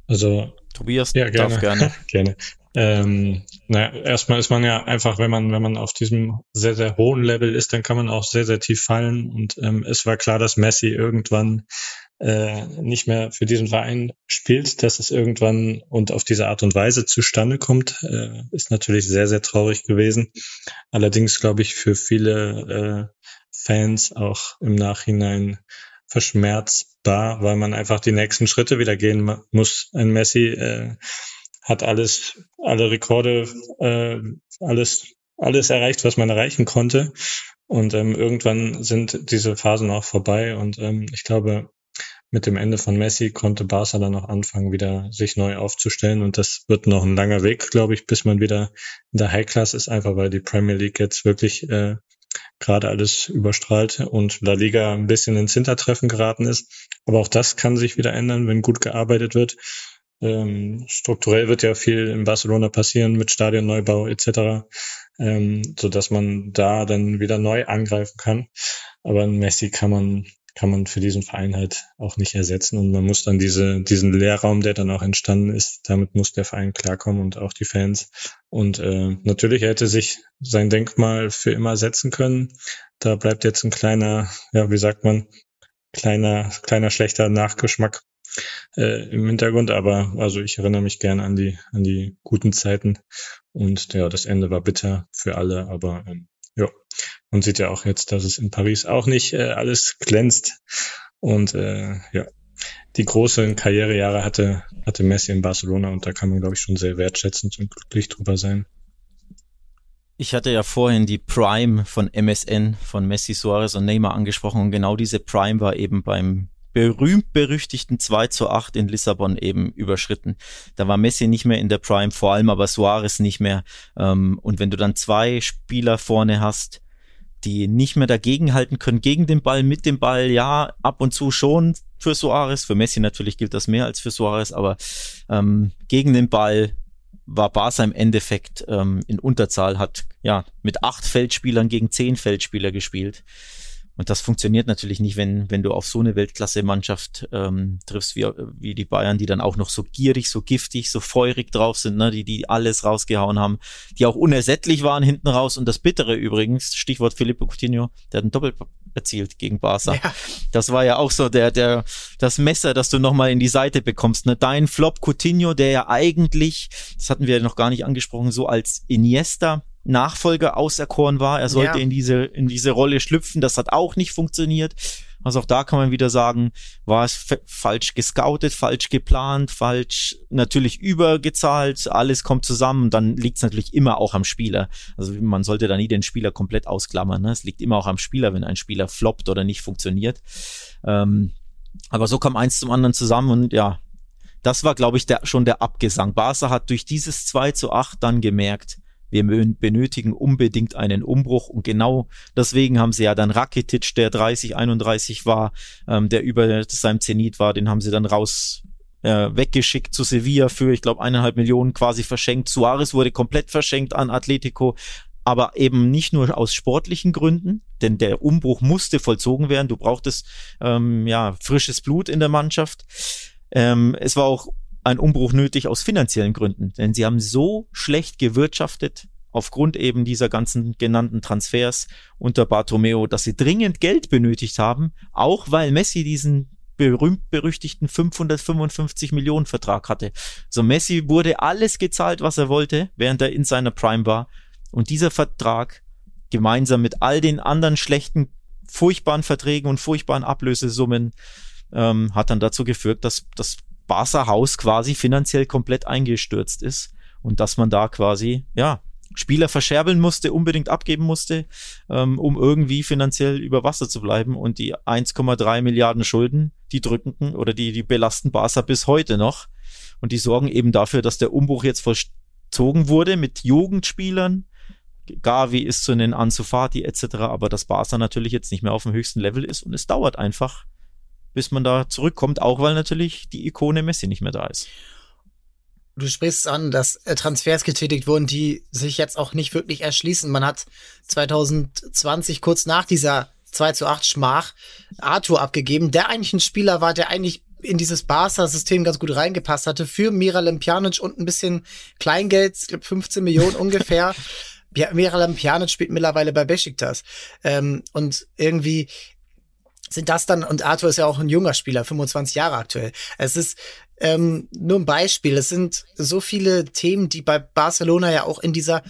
Also Tobias Ja, darf gerne. gerne. Ähm, naja, erstmal ist man ja einfach, wenn man, wenn man auf diesem sehr, sehr hohen Level ist, dann kann man auch sehr, sehr tief fallen. Und ähm, es war klar, dass Messi irgendwann äh, nicht mehr für diesen Verein spielt, dass es irgendwann und auf diese Art und Weise zustande kommt, äh, ist natürlich sehr, sehr traurig gewesen. Allerdings glaube ich für viele äh, Fans auch im Nachhinein verschmerzbar, weil man einfach die nächsten Schritte wieder gehen mu- muss. Ein Messi äh, hat alles, alle Rekorde, äh, alles, alles erreicht, was man erreichen konnte. Und ähm, irgendwann sind diese Phasen auch vorbei. Und ähm, ich glaube, mit dem Ende von Messi konnte Barca dann auch anfangen, wieder sich neu aufzustellen. Und das wird noch ein langer Weg, glaube ich, bis man wieder in der High Class ist, einfach weil die Premier League jetzt wirklich äh, gerade alles überstrahlt und La Liga ein bisschen ins Hintertreffen geraten ist. Aber auch das kann sich wieder ändern, wenn gut gearbeitet wird. Ähm, strukturell wird ja viel in Barcelona passieren mit Stadionneubau etc., ähm, so dass man da dann wieder neu angreifen kann. Aber Messi kann man kann man für diesen Verein halt auch nicht ersetzen und man muss dann diese diesen Leerraum, der dann auch entstanden ist, damit muss der Verein klarkommen und auch die Fans. Und äh, natürlich hätte sich sein Denkmal für immer setzen können. Da bleibt jetzt ein kleiner, ja wie sagt man, kleiner kleiner schlechter Nachgeschmack äh, im Hintergrund, aber also ich erinnere mich gern an die an die guten Zeiten und ja, das Ende war bitter für alle, aber ähm, ja, man sieht ja auch jetzt, dass es in Paris auch nicht äh, alles glänzt. Und äh, ja, die großen Karrierejahre hatte hatte Messi in Barcelona und da kann man glaube ich schon sehr wertschätzend und glücklich drüber sein. Ich hatte ja vorhin die Prime von MSN von Messi, Suarez und Neymar angesprochen und genau diese Prime war eben beim berühmt-berüchtigten 2 zu 8 in Lissabon eben überschritten. Da war Messi nicht mehr in der Prime, vor allem aber Suarez nicht mehr. Ähm, und wenn du dann zwei Spieler vorne hast, die nicht mehr dagegenhalten können gegen den Ball, mit dem Ball, ja, ab und zu schon für Suarez. Für Messi natürlich gilt das mehr als für Suarez, aber ähm, gegen den Ball war Barca im Endeffekt ähm, in Unterzahl, hat ja mit acht Feldspielern gegen zehn Feldspieler gespielt. Und das funktioniert natürlich nicht, wenn, wenn du auf so eine Weltklasse-Mannschaft ähm, triffst wie, wie die Bayern, die dann auch noch so gierig, so giftig, so feurig drauf sind, ne? die, die alles rausgehauen haben, die auch unersättlich waren hinten raus. Und das Bittere übrigens, Stichwort Filippo Coutinho, der hat einen Doppel erzielt gegen Barca. Ja. Das war ja auch so der, der, das Messer, das du nochmal in die Seite bekommst. Ne? Dein Flop Coutinho, der ja eigentlich, das hatten wir noch gar nicht angesprochen, so als Iniesta Nachfolger auserkoren war. Er sollte ja. in diese, in diese Rolle schlüpfen. Das hat auch nicht funktioniert. Also auch da kann man wieder sagen, war es falsch gescoutet, falsch geplant, falsch natürlich übergezahlt, alles kommt zusammen und dann liegt es natürlich immer auch am Spieler. Also man sollte da nie den Spieler komplett ausklammern. Ne? Es liegt immer auch am Spieler, wenn ein Spieler floppt oder nicht funktioniert. Ähm, aber so kam eins zum anderen zusammen und ja, das war, glaube ich, der, schon der Abgesang. Barca hat durch dieses 2 zu 8 dann gemerkt, wir benötigen unbedingt einen Umbruch und genau deswegen haben sie ja dann Rakitic, der 30, 31 war, ähm, der über seinem Zenit war, den haben sie dann raus äh, weggeschickt zu Sevilla für, ich glaube, eineinhalb Millionen quasi verschenkt. Suarez wurde komplett verschenkt an Atletico, aber eben nicht nur aus sportlichen Gründen, denn der Umbruch musste vollzogen werden. Du brauchtest ähm, ja frisches Blut in der Mannschaft. Ähm, es war auch ein Umbruch nötig aus finanziellen Gründen, denn sie haben so schlecht gewirtschaftet aufgrund eben dieser ganzen genannten Transfers unter Bartomeo, dass sie dringend Geld benötigt haben, auch weil Messi diesen berühmt-berüchtigten 555 Millionen Vertrag hatte. So Messi wurde alles gezahlt, was er wollte, während er in seiner Prime war. Und dieser Vertrag gemeinsam mit all den anderen schlechten, furchtbaren Verträgen und furchtbaren Ablösesummen ähm, hat dann dazu geführt, dass das Barca Haus quasi finanziell komplett eingestürzt ist und dass man da quasi, ja, Spieler verscherbeln musste, unbedingt abgeben musste, ähm, um irgendwie finanziell über Wasser zu bleiben. Und die 1,3 Milliarden Schulden, die drücken oder die, die belasten Barca bis heute noch. Und die sorgen eben dafür, dass der Umbruch jetzt vollzogen wurde mit Jugendspielern. Gavi ist zu nennen, Ansu Fati etc. Aber dass Barca natürlich jetzt nicht mehr auf dem höchsten Level ist und es dauert einfach, bis man da zurückkommt, auch weil natürlich die Ikone Messi nicht mehr da ist. Du sprichst an, dass äh, Transfers getätigt wurden, die sich jetzt auch nicht wirklich erschließen. Man hat 2020 kurz nach dieser 2 zu 8 Schmach Arthur abgegeben, der eigentlich ein Spieler war, der eigentlich in dieses Barca-System ganz gut reingepasst hatte, für Miralem Pjanic und ein bisschen Kleingeld, ich glaube 15 Millionen ungefähr. Miralem Pjanic spielt mittlerweile bei Besiktas. Ähm, und irgendwie sind das dann, und Arthur ist ja auch ein junger Spieler, 25 Jahre aktuell. Es ist ähm, nur ein Beispiel. Es sind so viele Themen, die bei Barcelona ja auch in dieser,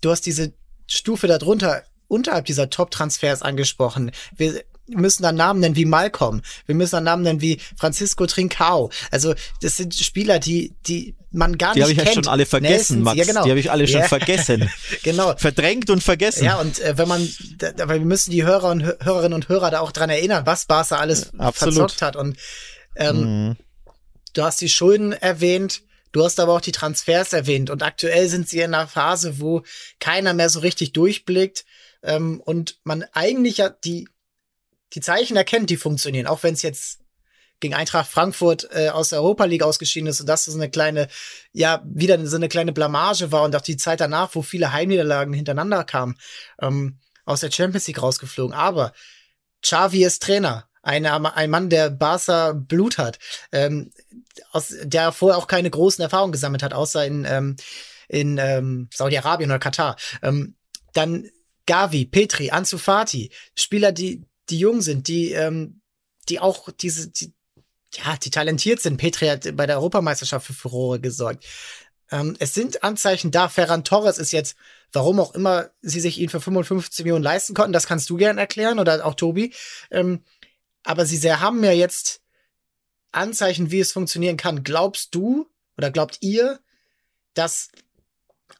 du hast diese Stufe darunter, unterhalb dieser Top-Transfers angesprochen. Wir müssen dann Namen nennen wie Malcolm. Wir müssen dann Namen nennen wie Francisco Trincao. Also das sind Spieler, die, die man gar die nicht kennt. Die habe ich ja schon alle vergessen, Nelson, Max. Ja, genau. Die habe ich alle schon ja. vergessen. genau. Verdrängt und vergessen. Ja, und äh, wenn man, da, weil wir müssen die Hörer und Hörerinnen und Hörer da auch dran erinnern, was Barca alles Absolut. verzockt hat. Und ähm, mhm. du hast die Schulden erwähnt, du hast aber auch die Transfers erwähnt. Und aktuell sind sie in einer Phase, wo keiner mehr so richtig durchblickt ähm, und man eigentlich ja die, die Zeichen erkennt, die funktionieren, auch wenn es jetzt gegen Eintracht Frankfurt äh, aus der Europa League ausgeschieden ist und das so eine kleine, ja, wieder so eine kleine Blamage war und auch die Zeit danach, wo viele Heimniederlagen hintereinander kamen, ähm, aus der Champions League rausgeflogen. Aber Xavi ist Trainer, eine, ein Mann, der Barca Blut hat, ähm, aus, der vorher auch keine großen Erfahrungen gesammelt hat, außer in, ähm, in ähm, Saudi-Arabien oder Katar. Ähm, dann Gavi, Petri, Ansu Fati, Spieler, die, die jung sind, die, ähm, die auch diese, die, ja, die talentiert sind. Petri hat bei der Europameisterschaft für Furore gesorgt. Ähm, es sind Anzeichen da. Ferran Torres ist jetzt, warum auch immer sie sich ihn für 55 Millionen leisten konnten, das kannst du gern erklären oder auch Tobi. Ähm, aber sie sehr haben ja jetzt Anzeichen, wie es funktionieren kann. Glaubst du oder glaubt ihr, dass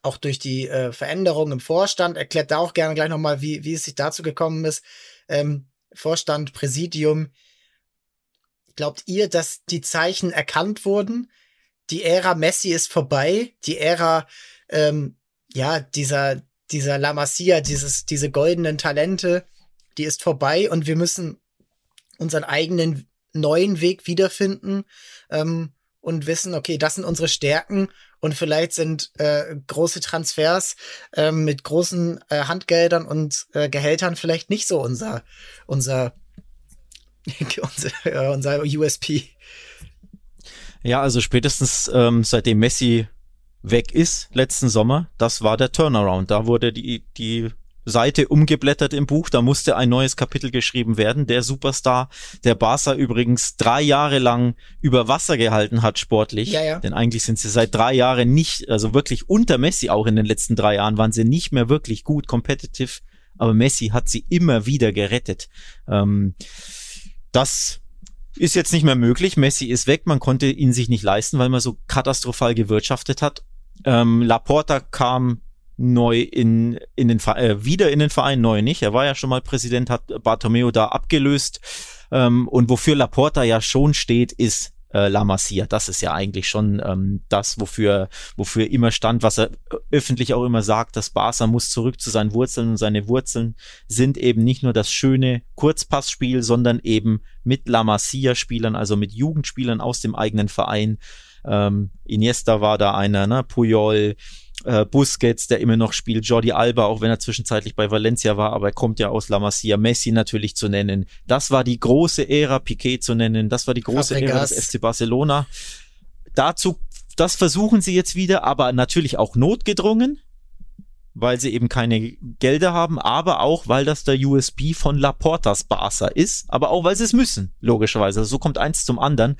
auch durch die äh, Veränderungen im Vorstand, erklärt da auch gerne gleich nochmal, wie, wie es sich dazu gekommen ist, ähm, Vorstand, Präsidium, Glaubt ihr, dass die Zeichen erkannt wurden? Die Ära Messi ist vorbei. Die Ära, ähm, ja, dieser, dieser La Masia, dieses, diese goldenen Talente, die ist vorbei und wir müssen unseren eigenen neuen Weg wiederfinden ähm, und wissen, okay, das sind unsere Stärken und vielleicht sind äh, große Transfers äh, mit großen äh, Handgeldern und äh, Gehältern vielleicht nicht so unser, unser unser, unser USP. Ja, also spätestens ähm, seitdem Messi weg ist, letzten Sommer, das war der Turnaround. Da wurde die, die Seite umgeblättert im Buch, da musste ein neues Kapitel geschrieben werden. Der Superstar, der Barca übrigens drei Jahre lang über Wasser gehalten hat sportlich, ja, ja. denn eigentlich sind sie seit drei Jahren nicht, also wirklich unter Messi auch in den letzten drei Jahren waren sie nicht mehr wirklich gut competitive, aber Messi hat sie immer wieder gerettet. Ähm, das ist jetzt nicht mehr möglich. Messi ist weg, man konnte ihn sich nicht leisten, weil man so katastrophal gewirtschaftet hat. Ähm, Laporta kam neu in, in den äh, wieder in den Verein, neu nicht. Er war ja schon mal Präsident, hat Bartomeo da abgelöst. Ähm, und wofür Laporta ja schon steht, ist äh, La Masia. Das ist ja eigentlich schon ähm, das, wofür, wofür immer stand, was er öffentlich auch immer sagt, dass Barca muss zurück zu seinen Wurzeln und seine Wurzeln sind eben nicht nur das schöne Kurzpassspiel, sondern eben mit La Masia-Spielern, also mit Jugendspielern aus dem eigenen Verein. Ähm, Iniesta war da einer, ne? Puyol, äh, Busquets, der immer noch spielt, Jordi Alba, auch wenn er zwischenzeitlich bei Valencia war, aber er kommt ja aus La Masia, Messi natürlich zu nennen. Das war die große Ära, Piquet zu nennen, das war die große Fabregas. Ära des FC Barcelona. Dazu, das versuchen sie jetzt wieder, aber natürlich auch notgedrungen, weil sie eben keine Gelder haben, aber auch, weil das der USP von Laportas Barca ist, aber auch, weil sie es müssen, logischerweise. Also so kommt eins zum anderen.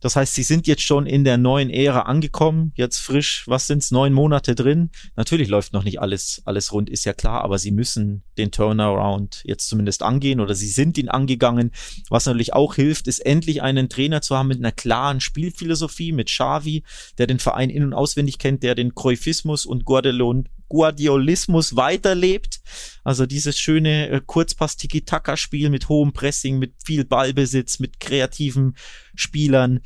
Das heißt, sie sind jetzt schon in der neuen Ära angekommen, jetzt frisch, was sind's, neun Monate drin. Natürlich läuft noch nicht alles, alles rund, ist ja klar, aber sie müssen den Turnaround jetzt zumindest angehen oder sie sind ihn angegangen. Was natürlich auch hilft, ist endlich einen Trainer zu haben mit einer klaren Spielphilosophie, mit Xavi, der den Verein in- und auswendig kennt, der den Cruyffismus und Guardalon Guardiolismus weiterlebt. Also dieses schöne äh, Kurzpass-Tiki-Taka-Spiel mit hohem Pressing, mit viel Ballbesitz, mit kreativen Spielern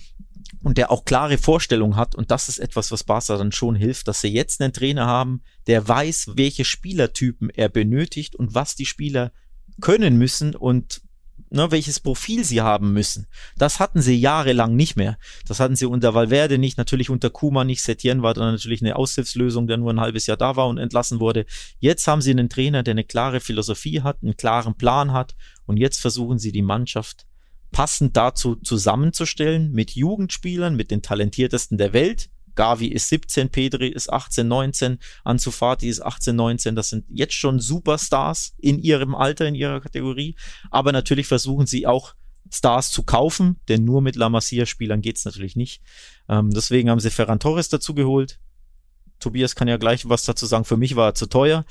und der auch klare Vorstellungen hat. Und das ist etwas, was Barca dann schon hilft, dass sie jetzt einen Trainer haben, der weiß, welche Spielertypen er benötigt und was die Spieler können müssen und ne, welches Profil sie haben müssen. Das hatten sie jahrelang nicht mehr. Das hatten sie unter Valverde nicht, natürlich unter Kuma nicht. Setien war dann natürlich eine Aushilfslösung, der nur ein halbes Jahr da war und entlassen wurde. Jetzt haben sie einen Trainer, der eine klare Philosophie hat, einen klaren Plan hat und jetzt versuchen sie die Mannschaft passend dazu zusammenzustellen mit Jugendspielern, mit den talentiertesten der Welt, Gavi ist 17, Pedri ist 18, 19, Ansu Fati ist 18, 19. Das sind jetzt schon Superstars in ihrem Alter, in ihrer Kategorie. Aber natürlich versuchen sie auch Stars zu kaufen, denn nur mit La Masia-Spielern geht's natürlich nicht. Ähm, deswegen haben sie Ferran Torres dazu geholt. Tobias kann ja gleich was dazu sagen. Für mich war er zu teuer.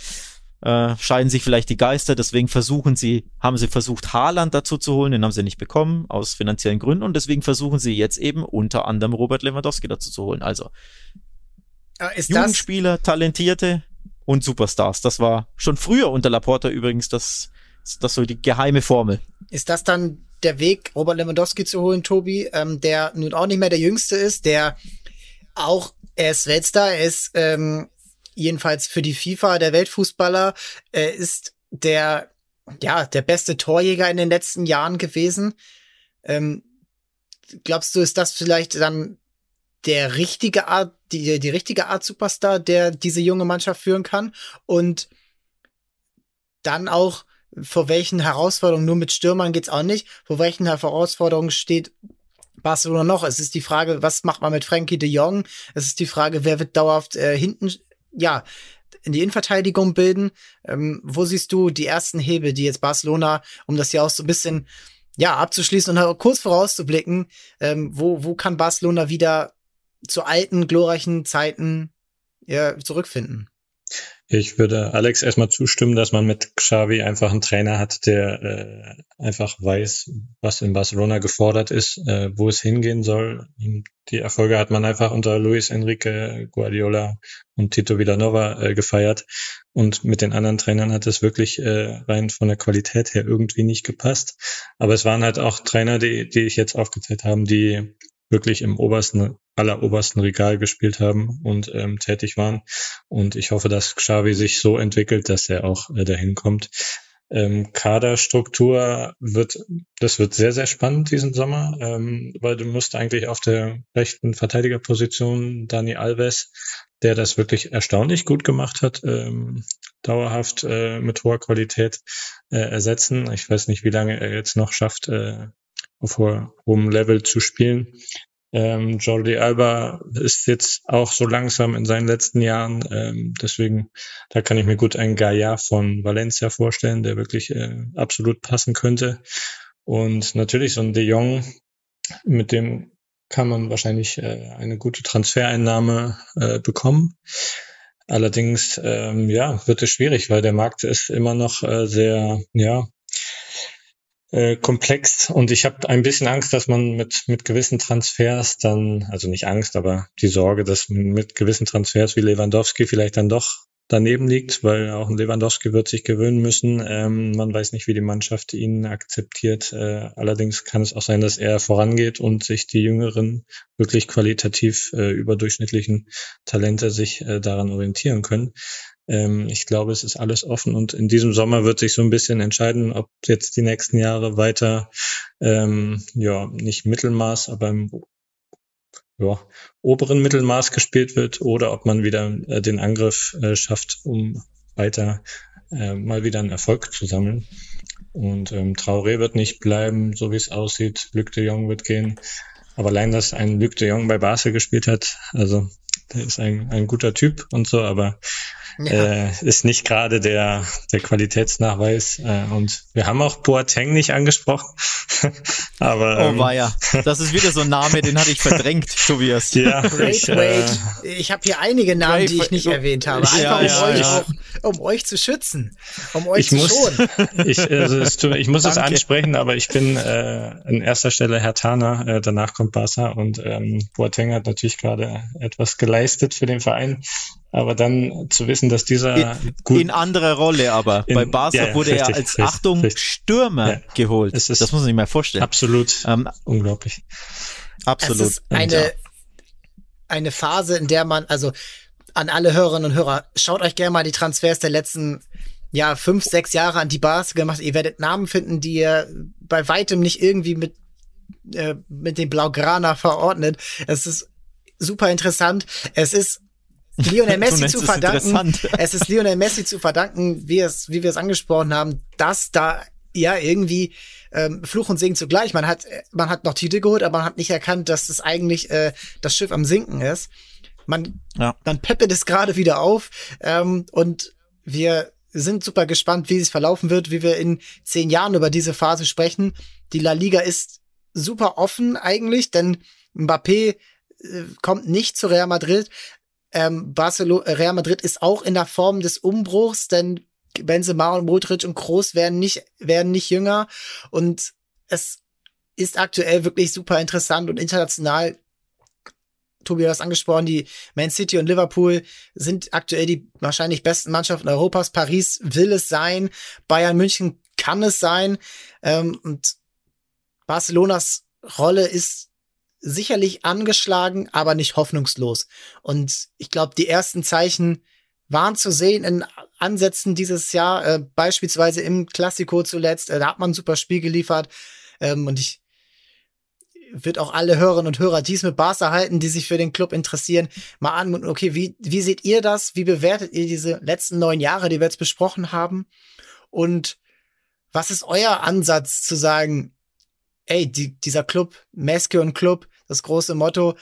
Äh, scheiden sich vielleicht die Geister, deswegen versuchen sie, haben sie versucht, Haaland dazu zu holen, den haben sie nicht bekommen, aus finanziellen Gründen, und deswegen versuchen sie jetzt eben unter anderem Robert Lewandowski dazu zu holen. Also ist Jugendspieler, Talentierte und Superstars. Das war schon früher unter Laporta übrigens das, das so die geheime Formel. Ist das dann der Weg, Robert Lewandowski zu holen, Tobi, ähm, der nun auch nicht mehr der Jüngste ist, der auch, er ist Weltstar, er ist ähm, jedenfalls für die FIFA der Weltfußballer, er ist der, ja, der beste Torjäger in den letzten Jahren gewesen. Ähm, glaubst du, ist das vielleicht dann der richtige Art, die, die richtige Art Superstar, der diese junge Mannschaft führen kann? Und dann auch, vor welchen Herausforderungen, nur mit Stürmern geht's auch nicht, vor welchen Herausforderungen steht Barcelona noch? Es ist die Frage, was macht man mit Frankie de Jong? Es ist die Frage, wer wird dauerhaft äh, hinten, ja, in die Innenverteidigung bilden. Ähm, wo siehst du die ersten Hebel, die jetzt Barcelona, um das ja auch so ein bisschen ja abzuschließen und kurz vorauszublicken, ähm, wo wo kann Barcelona wieder zu alten glorreichen Zeiten ja, zurückfinden? Ich würde Alex erstmal zustimmen, dass man mit Xavi einfach einen Trainer hat, der äh, einfach weiß, was in Barcelona gefordert ist, äh, wo es hingehen soll. Die Erfolge hat man einfach unter Luis Enrique, Guardiola und Tito Villanova äh, gefeiert. Und mit den anderen Trainern hat es wirklich äh, rein von der Qualität her irgendwie nicht gepasst. Aber es waren halt auch Trainer, die, die ich jetzt aufgezählt habe, die wirklich im obersten, allerobersten Regal gespielt haben und ähm, tätig waren. Und ich hoffe, dass Xavi sich so entwickelt, dass er auch äh, dahin kommt. Ähm, Kaderstruktur wird, das wird sehr, sehr spannend diesen Sommer, ähm, weil du musst eigentlich auf der rechten Verteidigerposition Dani Alves, der das wirklich erstaunlich gut gemacht hat, ähm, dauerhaft äh, mit hoher Qualität äh, ersetzen. Ich weiß nicht, wie lange er jetzt noch schafft, äh, auf hohem Level zu spielen. Ähm, Jordi Alba ist jetzt auch so langsam in seinen letzten Jahren. Ähm, deswegen, da kann ich mir gut einen Gaia von Valencia vorstellen, der wirklich äh, absolut passen könnte. Und natürlich so ein De Jong, mit dem kann man wahrscheinlich äh, eine gute Transfereinnahme äh, bekommen. Allerdings, ähm, ja, wird es schwierig, weil der Markt ist immer noch äh, sehr, ja, äh, komplex. Und ich habe ein bisschen Angst, dass man mit, mit gewissen Transfers dann, also nicht Angst, aber die Sorge, dass man mit gewissen Transfers wie Lewandowski vielleicht dann doch daneben liegt, weil auch ein Lewandowski wird sich gewöhnen müssen. Ähm, man weiß nicht, wie die Mannschaft ihn akzeptiert. Äh, allerdings kann es auch sein, dass er vorangeht und sich die jüngeren, wirklich qualitativ äh, überdurchschnittlichen Talente sich äh, daran orientieren können. Ähm, ich glaube, es ist alles offen und in diesem Sommer wird sich so ein bisschen entscheiden, ob jetzt die nächsten Jahre weiter, ähm, ja, nicht Mittelmaß, aber im ja, oberen Mittelmaß gespielt wird oder ob man wieder äh, den Angriff äh, schafft, um weiter äh, mal wieder einen Erfolg zu sammeln. Und ähm, Traoré wird nicht bleiben, so wie es aussieht. Luc de Jong wird gehen. Aber allein, dass ein Luc de Jong bei Barca gespielt hat, also der ist ein, ein guter Typ und so, aber ja. äh, ist nicht gerade der, der Qualitätsnachweis. Äh, und wir haben auch Boateng nicht angesprochen. Aber, oh ähm, war ja, das ist wieder so ein Name, den hatte ich verdrängt, Tobias. Ja, Great ich, äh, ich habe hier einige Namen, Great, die ich nicht erwähnt habe. Einfach ja, um, ja, euch. Auch, um euch zu schützen, um euch ich zu muss, schonen. Ich, also es, ich muss es ansprechen, aber ich bin äh, an erster Stelle Herr Tana, äh, danach kommt Barca und ähm, Boateng hat natürlich gerade etwas geleistet für den Verein. Aber dann zu wissen, dass dieser in, gut in anderer Rolle, aber in, bei Barca ja, ja, wurde richtig, er als richtig, Achtung richtig. Stürmer ja. geholt. das muss man sich mal vorstellen. Absolut ähm, unglaublich. Absolut. Es ist eine eine Phase, in der man also an alle Hörerinnen und Hörer schaut euch gerne mal die Transfers der letzten ja fünf sechs Jahre an die Barca gemacht. Ihr werdet Namen finden, die ihr bei weitem nicht irgendwie mit äh, mit dem Blaugrana verordnet. Es ist super interessant. Es ist Lionel Messi zu verdanken. Es ist Lionel Messi zu verdanken, wie es, wie wir es angesprochen haben, dass da ja irgendwie ähm, Fluch und Segen zugleich. Man hat, man hat noch Titel geholt, aber man hat nicht erkannt, dass das eigentlich äh, das Schiff am Sinken ist. Man, ja. dann peppelt es gerade wieder auf ähm, und wir sind super gespannt, wie es verlaufen wird, wie wir in zehn Jahren über diese Phase sprechen. Die La Liga ist super offen eigentlich, denn Mbappé äh, kommt nicht zu Real Madrid. Ähm, Barcelona, äh, Real Madrid ist auch in der Form des Umbruchs, denn Benzema und Modric und Kroos werden nicht, werden nicht jünger und es ist aktuell wirklich super interessant und international. Tobi hat das angesprochen, die Man City und Liverpool sind aktuell die wahrscheinlich besten Mannschaften Europas. Paris will es sein, Bayern München kann es sein ähm, und Barcelonas Rolle ist sicherlich angeschlagen, aber nicht hoffnungslos. Und ich glaube, die ersten Zeichen waren zu sehen in Ansätzen dieses Jahr, äh, beispielsweise im Klassiko zuletzt. Äh, da hat man ein super Spiel geliefert. Ähm, und ich wird auch alle Hörerinnen und Hörer, die es mit Barca halten, die sich für den Club interessieren, mal an. Okay, wie, wie seht ihr das? Wie bewertet ihr diese letzten neun Jahre, die wir jetzt besprochen haben? Und was ist euer Ansatz zu sagen, ey, die, dieser Club, Meske und Club, das große Motto,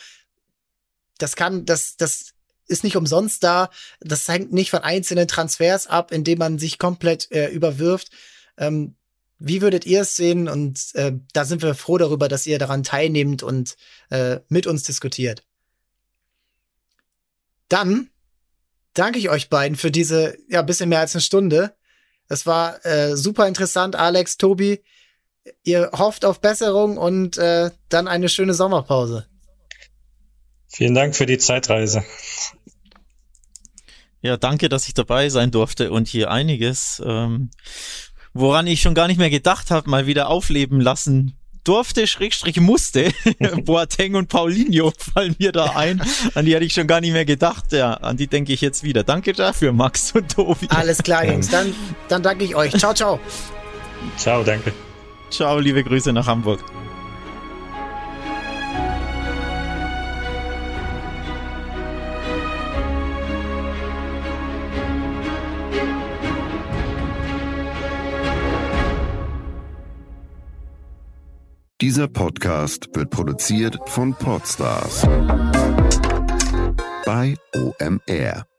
das kann, das, das ist nicht umsonst da. Das hängt nicht von einzelnen Transfers ab, indem man sich komplett äh, überwirft. Ähm, wie würdet ihr es sehen? Und äh, da sind wir froh darüber, dass ihr daran teilnehmt und äh, mit uns diskutiert. Dann danke ich euch beiden für diese, ja, bisschen mehr als eine Stunde. Es war äh, super interessant, Alex, Tobi. Ihr hofft auf Besserung und äh, dann eine schöne Sommerpause. Vielen Dank für die Zeitreise. Ja, danke, dass ich dabei sein durfte und hier einiges, ähm, woran ich schon gar nicht mehr gedacht habe, mal wieder aufleben lassen durfte, Schrägstrich musste. Boateng und Paulinho fallen mir da ein. An die hatte ich schon gar nicht mehr gedacht. Ja, an die denke ich jetzt wieder. Danke dafür, Max und Tobi. Alles klar, Jungs. Dann, dann danke ich euch. Ciao, ciao. Ciao, danke. Ciao, liebe Grüße nach Hamburg. Dieser Podcast wird produziert von Podstars bei OMR.